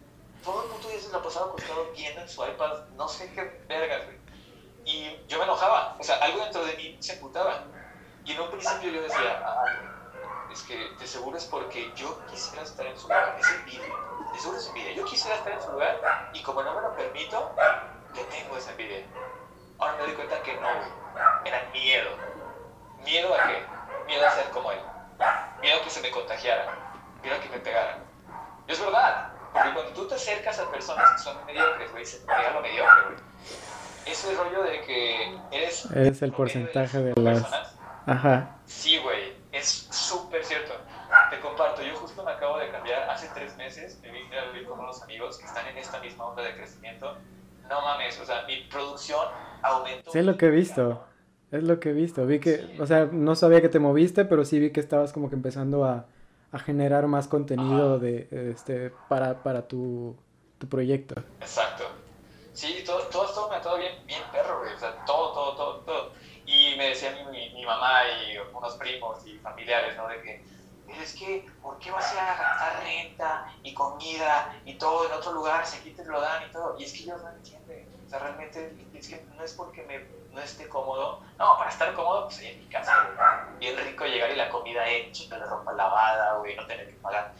Todo el puto día se la pasaba acostado viendo en su iPad, no sé qué vergas, güey. Y yo me enojaba, o sea, algo dentro de mí se emputaba. Y en un principio yo decía, ah, es que de seguro es porque yo quisiera estar en su lugar, es envidia, de seguro es envidia. Yo quisiera estar en su lugar y como no me lo permito, le tengo esa envidia. Ahora me doy cuenta que no, güey era miedo. ¿Miedo a qué? Miedo a ser como él. Miedo a que se me contagiara. Miedo a que me pegaran. Y es verdad. Porque cuando tú te acercas a personas que son mediocres, güey, se te pega lo mediocre, güey. Ese rollo de que eres... Es el porcentaje de, las... Personas, Ajá. Sí, güey. Es súper cierto. Te comparto, yo justo me acabo de cambiar. Hace tres meses me vine a vivir con unos amigos que están en esta misma onda de crecimiento. No mames, o sea, mi producción aumentó. Sé lo que he visto. Es lo que he visto. Vi que, o sea, no sabía que te moviste, pero sí vi que estabas como que empezando a, a generar más contenido de, este, para, para tu, tu, proyecto. Exacto. Sí, todo, todo esto me ha todo bien, bien perro, güey. O sea, todo, todo, todo, todo. Y me decía mi, mi, mamá y unos primos y familiares, ¿no? De que, es que, ¿por qué vas a gastar renta y comida y todo en otro lugar si aquí te lo dan y todo? Y es que ellos no entienden. O sea, realmente es que no es porque me no esté cómodo. No, para estar cómodo, pues en mi casa, bien rico llegar y la comida hecha, la ropa lavada, güey, no tener que pagar.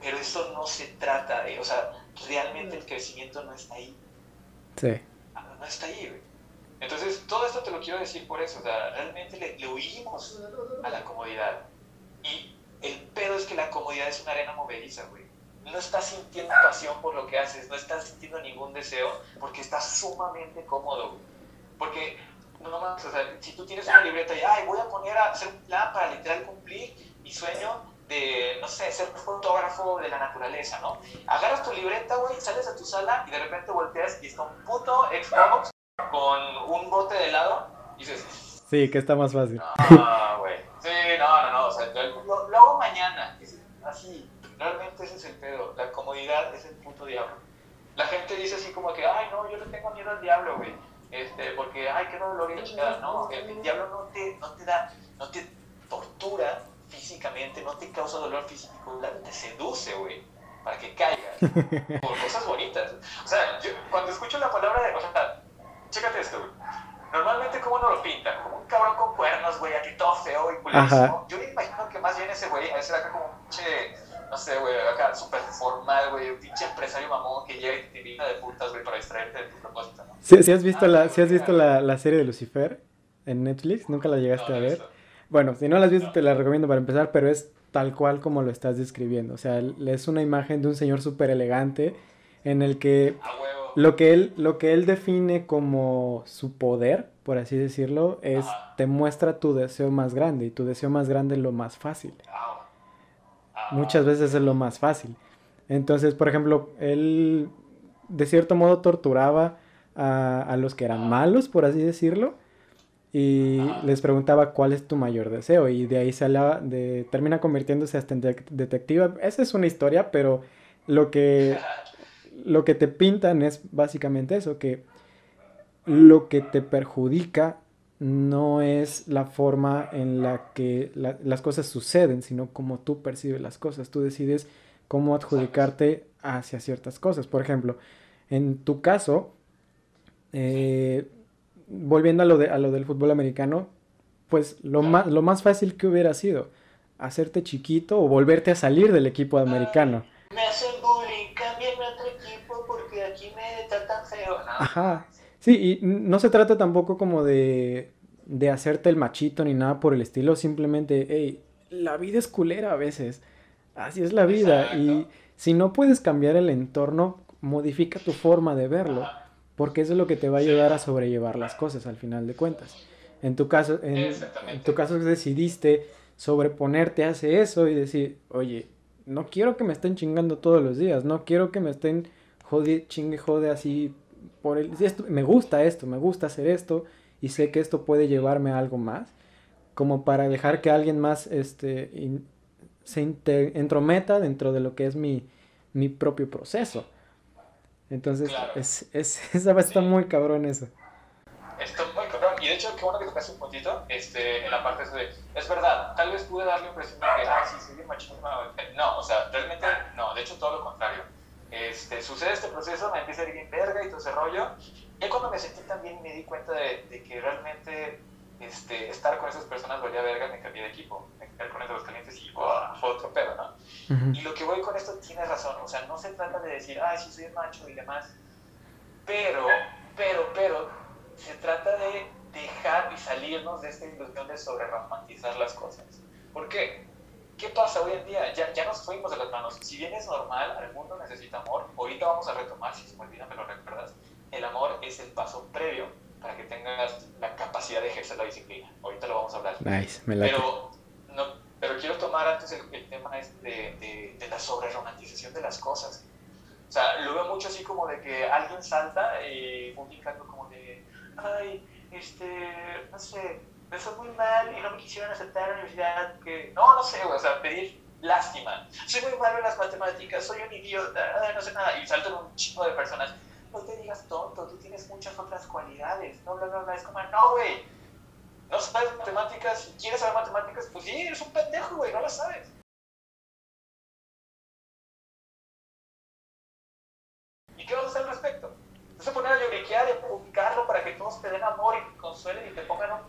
Pero eso no se trata de, o sea, realmente el crecimiento no está ahí. Sí. Ah, no está ahí, güey. Entonces, todo esto te lo quiero decir por eso, o sea, realmente le, le huimos a la comodidad. Y el pedo es que la comodidad es una arena movediza, güey no estás sintiendo pasión por lo que haces, no estás sintiendo ningún deseo porque estás sumamente cómodo. Porque, no más, o sea, si tú tienes una libreta y, ay, voy a poner a hacer un plan para literal cumplir mi sueño de, no sé, ser fotógrafo de la naturaleza, ¿no? Agarras tu libreta, güey, sales a tu sala y de repente volteas y está un puto Xbox con un bote de helado y dices... Sí, que está más fácil. No, güey. Sí, no, no, no, o sea, lo, lo hago mañana. Así, realmente ese es el pedo. La comodidad es el puto diablo. La gente dice así como que, ay, no, yo le tengo miedo al diablo, güey este, porque, ay, qué dolor y chingada, no, el, diablo no te, no te da, no te tortura físicamente, no te causa dolor físico, te seduce, güey, para que caigas por cosas bonitas. O sea, yo, cuando escucho la palabra de, o sea, chécate esto, güey. Normalmente, ¿cómo no lo pintan? Como un cabrón con cuernos, güey, aquí todo feo y culísimo. Yo me imagino que más bien ese güey, a veces acá como un pinche no sé, güey, acá súper formal, güey, un pinche empresario mamón que llega y te de putas, güey, para distraerte de tu propósito, ¿no? ¿Sí, has visto, la, ¿sí has visto la, la, serie de Lucifer en Netflix? ¿Nunca la llegaste a ver? Bueno, si no la has visto, te la recomiendo para empezar, pero es tal cual como lo estás describiendo. O sea, es una imagen de un señor súper elegante en el que lo que, él, lo que él define como su poder, por así decirlo, es te muestra tu deseo más grande y tu deseo más grande es lo más fácil. Muchas veces es lo más fácil. Entonces, por ejemplo, él de cierto modo torturaba a, a los que eran malos, por así decirlo, y les preguntaba cuál es tu mayor deseo y de ahí se hablaba de termina convirtiéndose hasta en detectiva. Esa es una historia, pero lo que lo que te pintan es básicamente eso, que lo que te perjudica no es la forma en la que las cosas suceden, sino como tú percibes las cosas. Tú decides cómo adjudicarte hacia ciertas cosas. Por ejemplo, en tu caso, eh, volviendo a lo, de, a lo del fútbol americano, pues lo, más, lo más fácil que hubiera sido hacerte chiquito o volverte a salir del equipo americano. Me hacen bullying, a otro equipo porque aquí me tratan feo. Ajá. Sí, y no se trata tampoco como de, de hacerte el machito ni nada por el estilo, simplemente, hey, la vida es culera a veces. Así es la vida. Y si no puedes cambiar el entorno, modifica tu forma de verlo porque eso es lo que te va a ayudar a sobrellevar las cosas al final de cuentas. En tu caso, en, tu caso decidiste sobreponerte a eso y decir, oye, no quiero que me estén chingando todos los días, no quiero que me estén jode, chingue, jode así por el, esto, me gusta esto, me gusta hacer esto y sé que esto puede llevarme a algo más, como para dejar que alguien más este, se entrometa dentro de lo que es mi, mi propio proceso. Entonces, es, es, esa está muy cabrón eso. Está muy cabrón. Y de hecho, qué bueno que tocaste un puntito este, en la parte de. Es verdad, tal vez pude darle la impresión de que, ah, sí, soy bien machismo. No, o sea, realmente no. De hecho, todo lo contrario. Este, sucede este proceso, me empieza a ir bien verga y todo ese rollo. Y cuando me sentí también me di cuenta de, de que realmente este, estar con esas personas valía verga, me cambié de equipo. Me quedé con los calientes y fue otro pedo, ¿no? Y lo que voy con esto tiene razón, o sea, no se trata de decir, ay, sí soy macho y demás, pero, pero, pero, se trata de dejar y salirnos de esta ilusión de sobre romantizar las cosas. ¿Por qué? ¿Qué pasa hoy en día? Ya, ya nos fuimos de las manos. Si bien es normal, el mundo necesita amor, ahorita vamos a retomar, si se me olvida, me lo recuerdas, el amor es el paso previo para que tengas la capacidad de ejercer la disciplina. Ahorita lo vamos a hablar. Nice, me Pero, no, pero quiero tomar antes el, tema es de, de, la sobreromantización de las cosas. O sea, lo veo mucho así como de que alguien salta y publicando como de, ay, este, no sé, me muy mal y no me quisieron aceptar a la universidad, que, no, no sé, o sea, pedir lástima. Soy muy malo en las matemáticas, soy un idiota, no sé nada, y saltan un chico de personas. No te digas tonto, tú tienes muchas otras cualidades, no, bla, bla, bla, es como, no, güey, no sabes matemáticas, quieres saber matemáticas, pues sí, eres un pendejo, güey, no lo sabes. ¿Y qué vas a hacer al respecto? ¿Te vas a poner a lloriquear y para que todos te den amor y te consuelen y te pongan un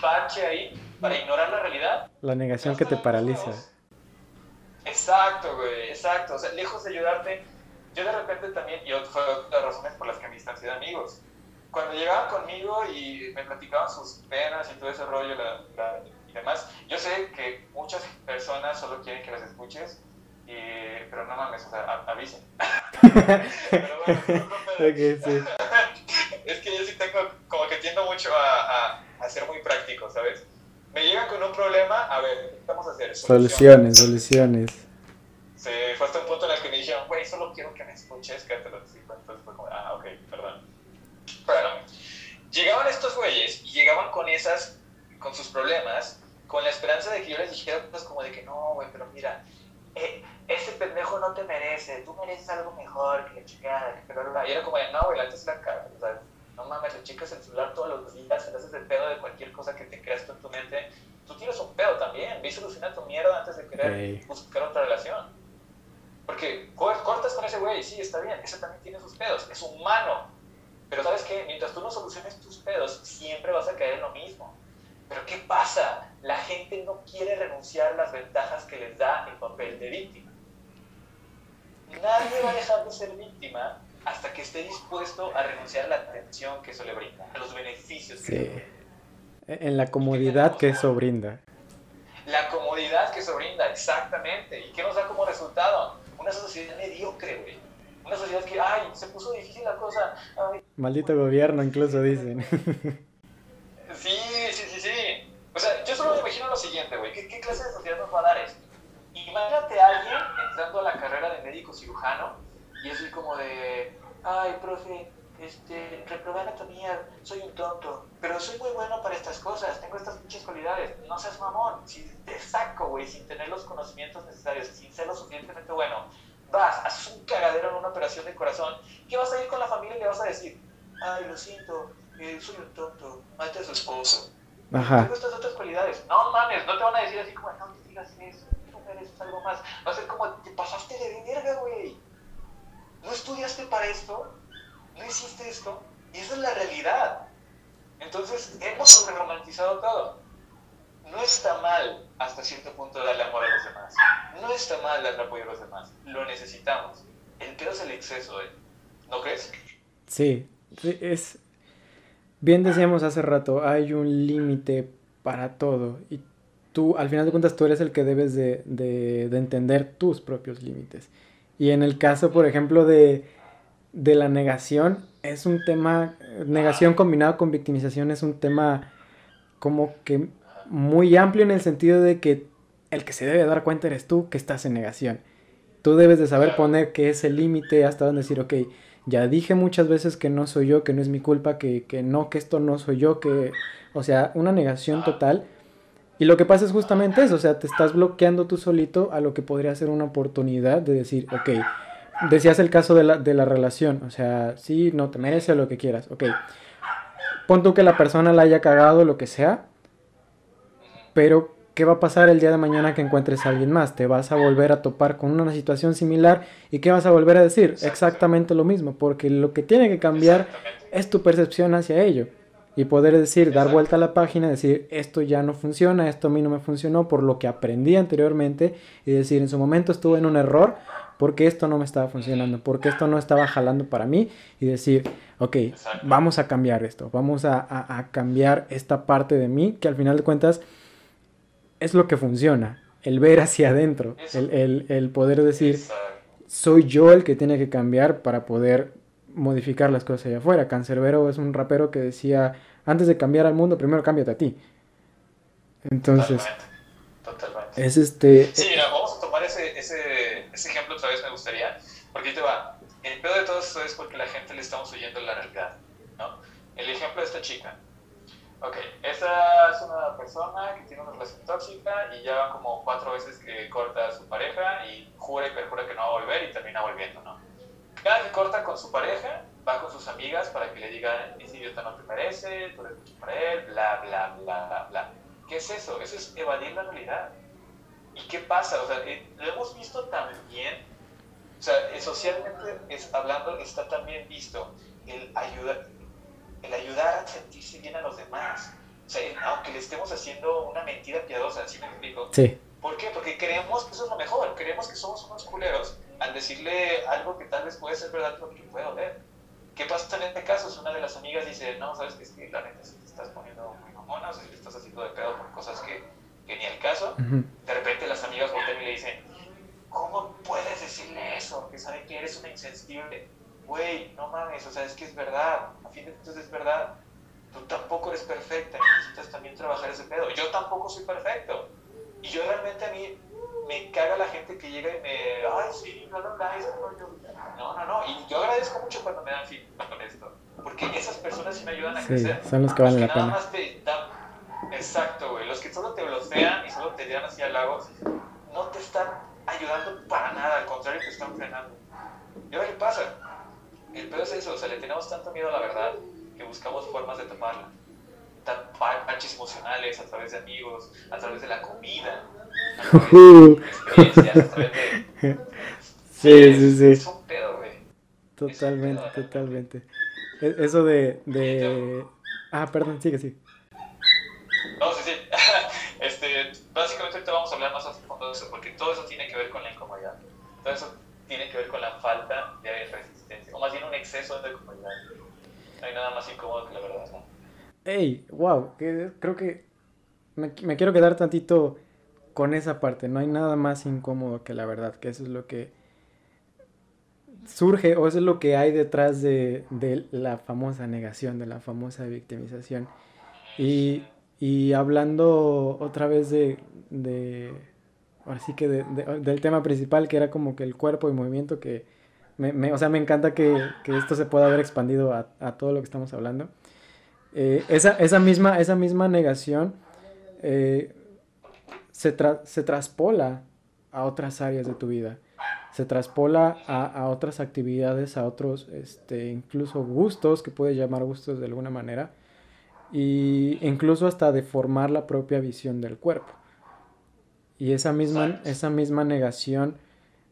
parche ahí para ignorar la realidad? La negación que te paraliza. Exacto, güey, exacto. O sea, lejos de ayudarte, yo de repente también, y otra de las razones por las que me distancié de amigos, cuando llegaban conmigo y me platicaban sus penas y todo ese rollo y demás, yo sé que muchas personas solo quieren que las escuches, pero no mames, o sea, avisen. pero bueno, sí. Es que yo sí tengo, como que tiendo mucho a, a, ser muy práctico, ¿sabes? Me llegan con un problema, a ver, ¿qué vamos a hacer? Soluciones, soluciones. Sí, fue hasta un punto en el que me dijeron, güey, solo quiero que me escuches, que te lo explico. Entonces fue como, ah, ok, perdón. Bueno, llegaban estos güeyes y llegaban con esas, con sus problemas, con la esperanza de que yo les dijera cosas como de que no, güey, pero mira, eh, ese pendejo no te merece, tú mereces algo mejor que la chingada, que Y era como de, no, güey, la es la cara, o sea, no mames, le chicas el celular todos los días, se le haces el pedo de cualquier cosa que te creas tú en tu mente. Tú tienes un pedo también, ve soluciona tu mierda antes de querer buscar otra relación. Porque cortas con ese güey, sí, está bien, ese también tiene sus pedos, es humano, pero sabes qué, mientras tú no soluciones tus pedos, siempre vas a caer en lo mismo. Pero ¿qué pasa? La gente no quiere renunciar a las ventajas que les da el papel de víctima. Nadie va a dejar de ser víctima hasta que esté dispuesto a renunciar a la atención que eso le brinda, a los beneficios que sí. En la comodidad que eso brinda. La comodidad que se brinda, exactamente. ¿Y qué nos da como resultado? Una sociedad mediocre, güey. Una sociedad que, ay, se puso difícil la cosa. Maldito gobierno, incluso dicen. Sí, sí, sí, sí. O sea, yo solo me imagino lo siguiente, güey. ¿Qué, ¿Qué, clase de sociedad nos va a dar esto? Imagínate a alguien entrando a la carrera de médico cirujano y es como de, ay, profe, este, reprobé anatomía, soy un tonto, pero soy muy bueno para estas cosas, tengo estas muchas cualidades, no seas mamón, si te saco, güey, sin tener los conocimientos necesarios, sin ser lo suficientemente bueno, vas, haces un cagadero en una operación de corazón, ¿qué vas a ir con la familia y le vas a decir? Ay, lo siento, eh, soy un tonto, mate a su esposo. Ajá. Tengo estas otras cualidades. No mames, no te van a decir así como, no te digas eso, mereces algo más. Va a ser como, te pasaste de verga, güey. ¿No estudiaste para esto? no hiciste esto, y esa es la realidad. Entonces, hemos sobre romantizado todo. No está mal hasta cierto punto darle amor a los demás. No está mal darle apoyo a los demás. Lo necesitamos. El peor es el exceso, ¿eh? ¿no crees? Sí, es... Bien decíamos hace rato, hay un límite para todo. Y tú, al final de cuentas, tú eres el que debes de, de entender tus propios límites. Y en el caso, por ejemplo, de de la negación es un tema, negación combinado con victimización es un tema como que muy amplio en el sentido de que el que se debe dar cuenta eres tú que estás en negación. Tú debes de saber poner qué es el límite, hasta dónde decir, ok, ya dije muchas veces que no soy yo, que no es mi culpa, que, que no, que esto no soy yo, que, o sea, una negación total. Y lo que pasa es justamente eso, o sea, te estás bloqueando tú solito a lo que podría ser una oportunidad de decir, ok, decías el caso de la, de la relación, o sea, sí, no te merece lo que quieras, ok. Pon tú que la persona la haya cagado, lo que sea, pero ¿qué va a pasar el día de mañana que encuentres a alguien más? Te vas a volver a topar con una situación similar y ¿qué vas a volver a decir? Exactamente lo mismo, porque lo que tiene que cambiar es tu percepción hacia ello. Y poder decir, dar vuelta a la página, decir, esto ya no funciona, esto a mí no me funcionó por lo que aprendí anteriormente y decir, en su momento estuve en un error, porque esto no me estaba funcionando, porque esto no estaba jalando para mí y decir, ok, vamos a cambiar esto, vamos a, cambiar esta parte de mí que al final de cuentas es lo que funciona, el ver hacia adentro, el, poder decir, soy yo el que tiene que cambiar para poder modificar las cosas allá afuera. Cancerbero es un rapero que decía, antes de cambiar al mundo, primero cámbiate a ti. Entonces, Totalmente. es este... Sí, mira, vamos a tomar ese, ese, ese ejemplo otra vez me gustaría, porque ahí te va. El peor de todo esto es porque la gente le estamos huyendo la realidad, ¿no? El ejemplo de esta chica. Ok, esta es una persona que tiene una relación tóxica y ya va como cuatro veces que corta a su pareja y jura y perjura que no va a volver y termina volviendo, ¿no? Cada corta con su pareja, va con sus amigas para que le digan, ese idiota no te merece, tú eres mucho para él, bla, bla, bla, bla, bla. ¿Qué es eso? Eso es evadir la realidad. ¿Y qué pasa? O sea, eh, lo hemos visto también, o sea, eh, socialmente es, hablando, está también visto el ayudar, el ayudar a sentirse bien a los demás. O sea, aunque le estemos haciendo una mentira piadosa, ¿sí me explico? Sí. ¿Por qué? Porque creemos que eso es lo mejor, creemos que somos unos culeros al decirle algo que tal vez puede ser verdad, pero que puedo ver. ¿Qué pasa en este caso? Si una de las amigas dice, no, sabes que es que la neta si te estás poniendo muy mamona, o sea, si te estás haciendo de pedo por cosas que que ni el caso, de repente las amigas voltean y le dicen, ¿cómo puedes decirle eso? Que sabe que eres una insensible. Güey, no mames, o sea, es que es verdad, a fin de cuentas es verdad. Tú tampoco eres perfecta, necesitas también trabajar ese pedo. Yo tampoco soy perfecto. Y yo realmente a mí me caga la gente que llega y me, ay, sí, no, no, no, no, no. Y yo agradezco mucho cuando me dan feedback con esto. Porque esas personas sí me ayudan a crecer. Son los que valen la pena. Más te Exacto, güey. Los que solo te bloquean y solo te llevan hacia el lago, no te están ayudando para nada, al contrario, te están frenando. ¿Y ahora qué pasa? El peor es eso, o sea, le tenemos tanto miedo a la verdad que buscamos formas de taparla. Parches emocionales a través de amigos, a través de la comida, a través de experiencias, a través de... Sí, sí, sí. Es un pedo, güey. Totalmente, totalmente. E, eso de, de... Ah, perdón, sigue, sigue. No, sí, sí. este, básicamente ahorita vamos a hablar más a fondo de eso, porque todo eso tiene que ver con la incomodidad. Todo eso tiene que ver con la falta de resistencia, o más bien un exceso de comodidad. No hay nada más incómodo que la verdad, ¿no? Ey, wow, creo que me, quiero quedar tantito con esa parte. No hay nada más incómodo que la verdad, que eso es lo que surge o eso es lo que hay detrás de, la famosa negación, de la famosa victimización. Y, hablando otra vez de, de que del tema principal, que era como que el cuerpo y movimiento, que me, o sea, me encanta que, esto se pueda haber expandido a, todo lo que estamos hablando. Eh, esa, esa, misma, esa misma negación eh, se, se traspola a otras áreas de tu vida se traspola a, otras actividades, a otros, este, incluso gustos, que puedes llamar gustos de alguna manera, y incluso hasta deformar la propia visión del cuerpo. Y esa misma, esa misma negación,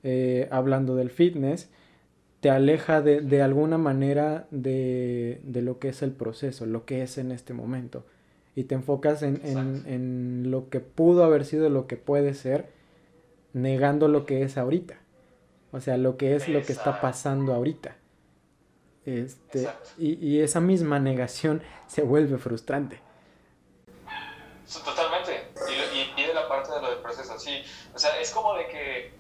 eh, hablando del fitness, te aleja de, alguna manera de, lo que es el proceso, lo que es en este momento. Y te enfocas en, en lo que pudo haber sido, lo que puede ser, negando lo que es ahorita. O sea, lo que es lo que está pasando ahorita. Este, y, esa misma negación se vuelve frustrante. Totalmente. Y, y, de la parte de lo del proceso, sí. O sea, es como de que,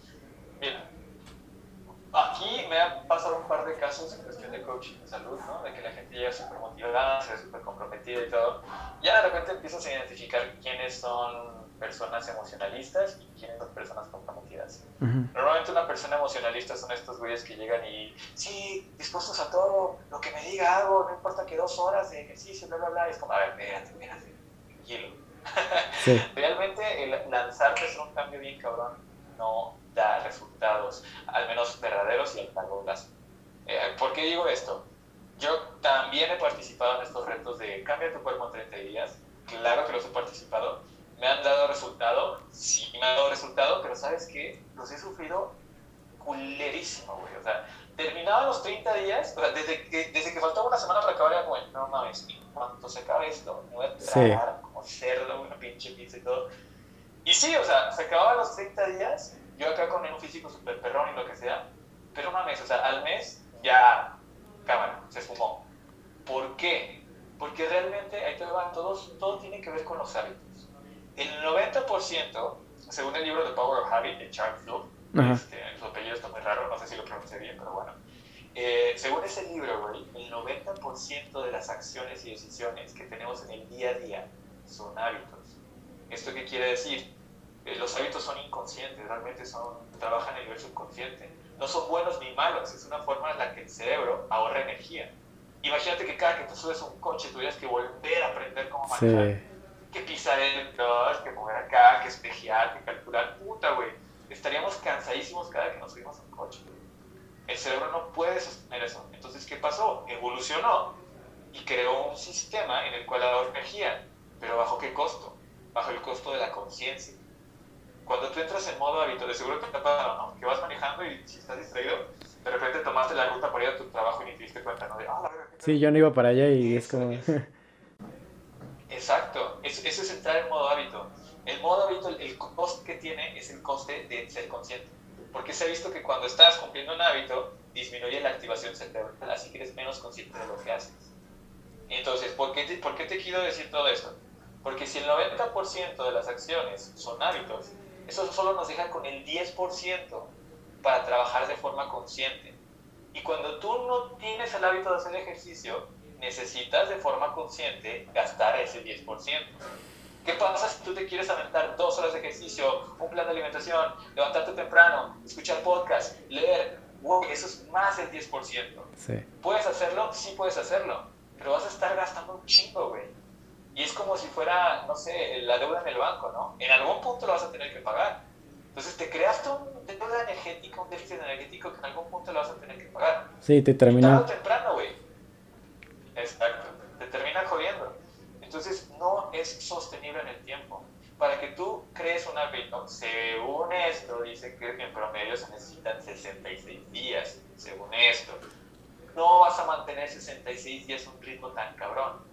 aquí me ha pasado un par de casos en cuestión de coaching de salud, ¿no? De que la gente llega súper motivada, se súper comprometida y todo. Ya de repente empiezas a identificar quiénes son personas emocionalistas y quiénes son personas comprometidas. Normalmente una persona emocionalista son estos güeyes que llegan y, sí, dispuestos a todo, lo que me diga hago, no importa que dos horas de ejercicio, bla, bla, bla, es como, a ver, espérate, espérate, tranquilo. Realmente el lanzarte es un cambio bien cabrón no da resultados, al menos verdaderos y al largo plazo. Eh, ¿Por qué digo esto? Yo también he participado en estos retos de cambia tu cuerpo en 30 días. Claro que los he participado, me han dado resultado, sí me han dado resultado, pero ¿sabes qué? Los he sufrido culerísimo, güey. O sea, terminaban los 30 días, o sea, desde que, desde que faltaba una semana para acabar, era como, no mames, en cuanto se acabe esto, me voy a tragar como cerdo, una pinche pizza y todo. Y sí, o sea, se acababan los 30 días, yo acá con un físico súper perrón y lo que sea, pero mames, o sea, al mes ya, cámara, se esfumó. ¿Por qué? Porque realmente, ahí te van, todos, todo tiene que ver con los hábitos. El 90%, según el libro The Power of Habit de Charles Flood, este, su apellido está muy raro, no sé si lo pronuncié bien, pero bueno. Eh, según ese libro, güey, el 90% de las acciones y decisiones que tenemos en el día a día son hábitos. ¿Esto qué quiere decir? Eh, los hábitos son inconscientes, realmente son, trabajan a nivel subconsciente. No son buenos ni malos, es una forma en la que el cerebro ahorra energía. Imagínate que cada que te subes a un coche tuvieras que volver a aprender cómo manejar que pisar el clutch, que mover acá, que espejear, que calcular. Puta, güey. Estaríamos cansadísimos cada que nos subimos a un coche. El cerebro no puede sostener eso. Entonces, ¿qué pasó? Evolucionó y creó un sistema en el cual ahorra energía. ¿Pero bajo qué costo? Bajo el costo de la conciencia. Cuando tú entras en modo hábito, de seguro que te ha pasado, ¿no? Que vas manejando y si estás distraído, de repente tomaste la ruta para ir a tu trabajo y ni te diste cuenta, ¿no? De, ah, sí, yo no iba para allá y es como... Exacto, eso, es entrar en modo hábito. El modo hábito, el, coste que tiene es el coste de ser consciente. Porque se ha visto que cuando estás cumpliendo un hábito, disminuye la activación cerebral, así que eres menos consciente de lo que haces. Entonces, ¿por qué te, ¿por qué te quiero decir todo esto? Porque si el 90% de las acciones son hábitos, eso solo nos deja con el 10% para trabajar de forma consciente. Y cuando tú no tienes el hábito de hacer ejercicio, necesitas de forma consciente gastar ese 10%. ¿Qué pasa si tú te quieres aventar dos horas de ejercicio, un plan de alimentación, levantarte temprano, escuchar podcast, leer? eso es más del 10%. Sí. ¿Puedes hacerlo? Sí puedes hacerlo, pero vas a estar gastando un chingo, güey. Y es como si fuera, no sé, la deuda en el banco, ¿no? En algún punto lo vas a tener que pagar. Entonces te creaste un deuda energética, un déficit energético que en algún punto lo vas a tener que pagar. Sí, te termina. temprano, güey Exacto, te termina jodiendo. Entonces no es sostenible en el tiempo. Para que tú crees un hábito, según esto, dice que en promedio se necesitan 66 días, según esto. No vas a mantener 66 días un ritmo tan cabrón.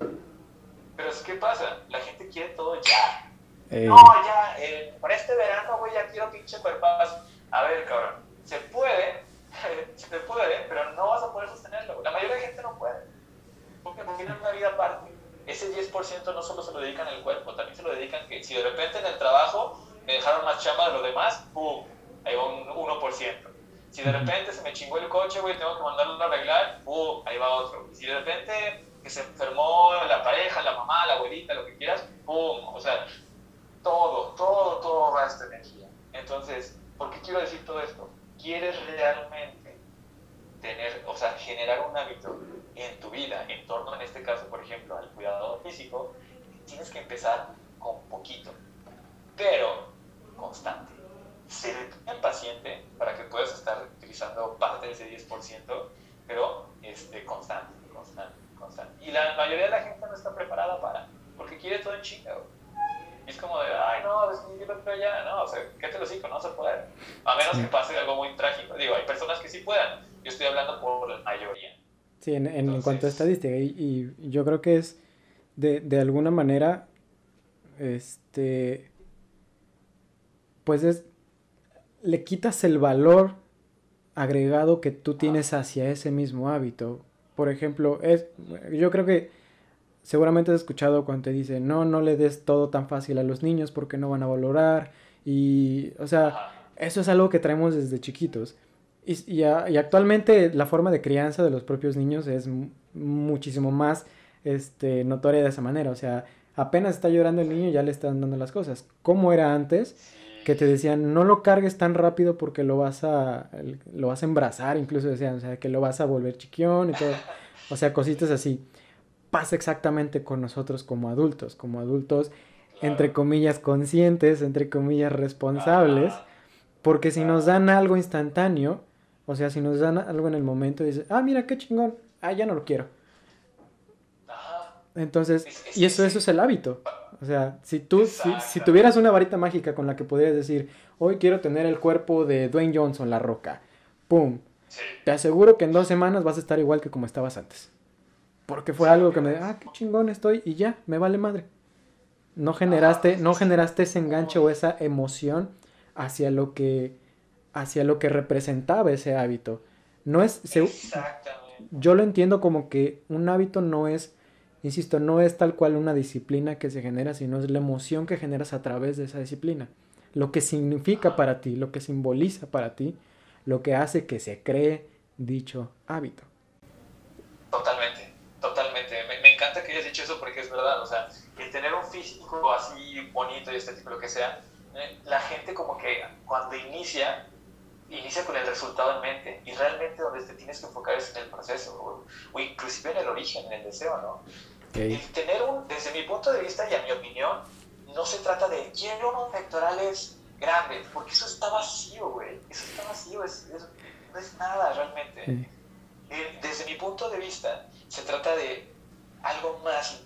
Pero ¿qué pasa? La gente quiere todo ya. No, ya, eh, para este verano, güey, ya quiero pinche cuerpazo. A ver, cabrón, se puede, se puede, pero no vas a poder sostenerlo. La mayoría de gente no puede porque tienen una vida aparte. Ese 10% no solo se lo dedican al cuerpo, también se lo dedican que si de repente en el trabajo me dejaron más chamba de lo demás, ¡pum! Ahí va un 1%. Si de repente se me chingó el coche, güey, tengo que mandarlo a arreglar, ¡pum! Ahí va otro. Si de repente que se enfermó la pareja, la mamá, la abuelita, lo que quieras, ¡pum! O sea, todo, todo, todo va a esta energía. Entonces, ¿por qué quiero decir todo esto? ¿Quieres realmente tener, o sea, generar un hábito en tu vida en torno, en este caso, por ejemplo, al cuidado físico? Tienes que empezar con poquito, pero constante. Ser paciente para que puedas estar utilizando parte de ese 10%, pero este, constante, constante, Y la mayoría de la gente no está preparada para, porque quiere todo en chinga. Y es como de, ay, no, definitivamente ya, no, o sea, ¿qué te lo digo? No se puede. A menos que pase algo muy trágico. Digo, hay personas que sí puedan. Yo estoy hablando por la mayoría. Sí, en, en, cuanto a estadística, y, y, yo creo que es de, de alguna manera, este, pues es, le quitas el valor agregado que tú tienes hacia ese mismo hábito. Por ejemplo, es, yo creo que seguramente has escuchado cuando te dicen, no, no le des todo tan fácil a los niños porque no van a valorar. Y, o sea, eso es algo que traemos desde chiquitos. Y, y, actualmente la forma de crianza de los propios niños es muchísimo más este, notoria de esa manera. O sea, apenas está llorando el niño ya le están dando las cosas. ¿Cómo era antes? Que te decían, no lo cargues tan rápido porque lo vas a, lo vas a embrazar, incluso decían, o sea, que lo vas a volver chiquión y todo. O sea, cositas así pasa exactamente con nosotros como adultos, como adultos, entre comillas, conscientes, entre comillas, responsables, porque si nos dan algo instantáneo, o sea, si nos dan algo en el momento, dice, ah, mira, qué chingón, ah, ya no lo quiero. Entonces, y eso, eso es el hábito. O sea, si tú, si, si, tuvieras una varita mágica con la que pudieras decir, hoy quiero tener el cuerpo de Dwayne Johnson, la roca, ¡pum! Te aseguro que en dos semanas vas a estar igual que como estabas antes. Porque fue algo que me, ah, qué chingón estoy y ya, me vale madre. No generaste, no generaste ese enganche o esa emoción hacia lo que, hacia lo que representaba ese hábito. No es, yo lo entiendo como que un hábito no es, insisto, no es tal cual una disciplina que se genera, sino es la emoción que generas a través de esa disciplina. Lo que significa para ti, lo que simboliza para ti, lo que hace que se cree dicho hábito. Totalmente que hayas dicho eso porque es verdad, o sea, el tener un físico así bonito y estético, lo que sea, eh, la gente como que cuando inicia, inicia con el resultado en mente y realmente donde te tienes que enfocar es en el proceso o, inclusive en el origen, en el deseo, ¿no? Y tener un, desde mi punto de vista y a mi opinión, no se trata de quiero unos pectorales grandes, porque eso está vacío, güey, eso está vacío, es, no es nada realmente. Eh, desde mi punto de vista, se trata de algo más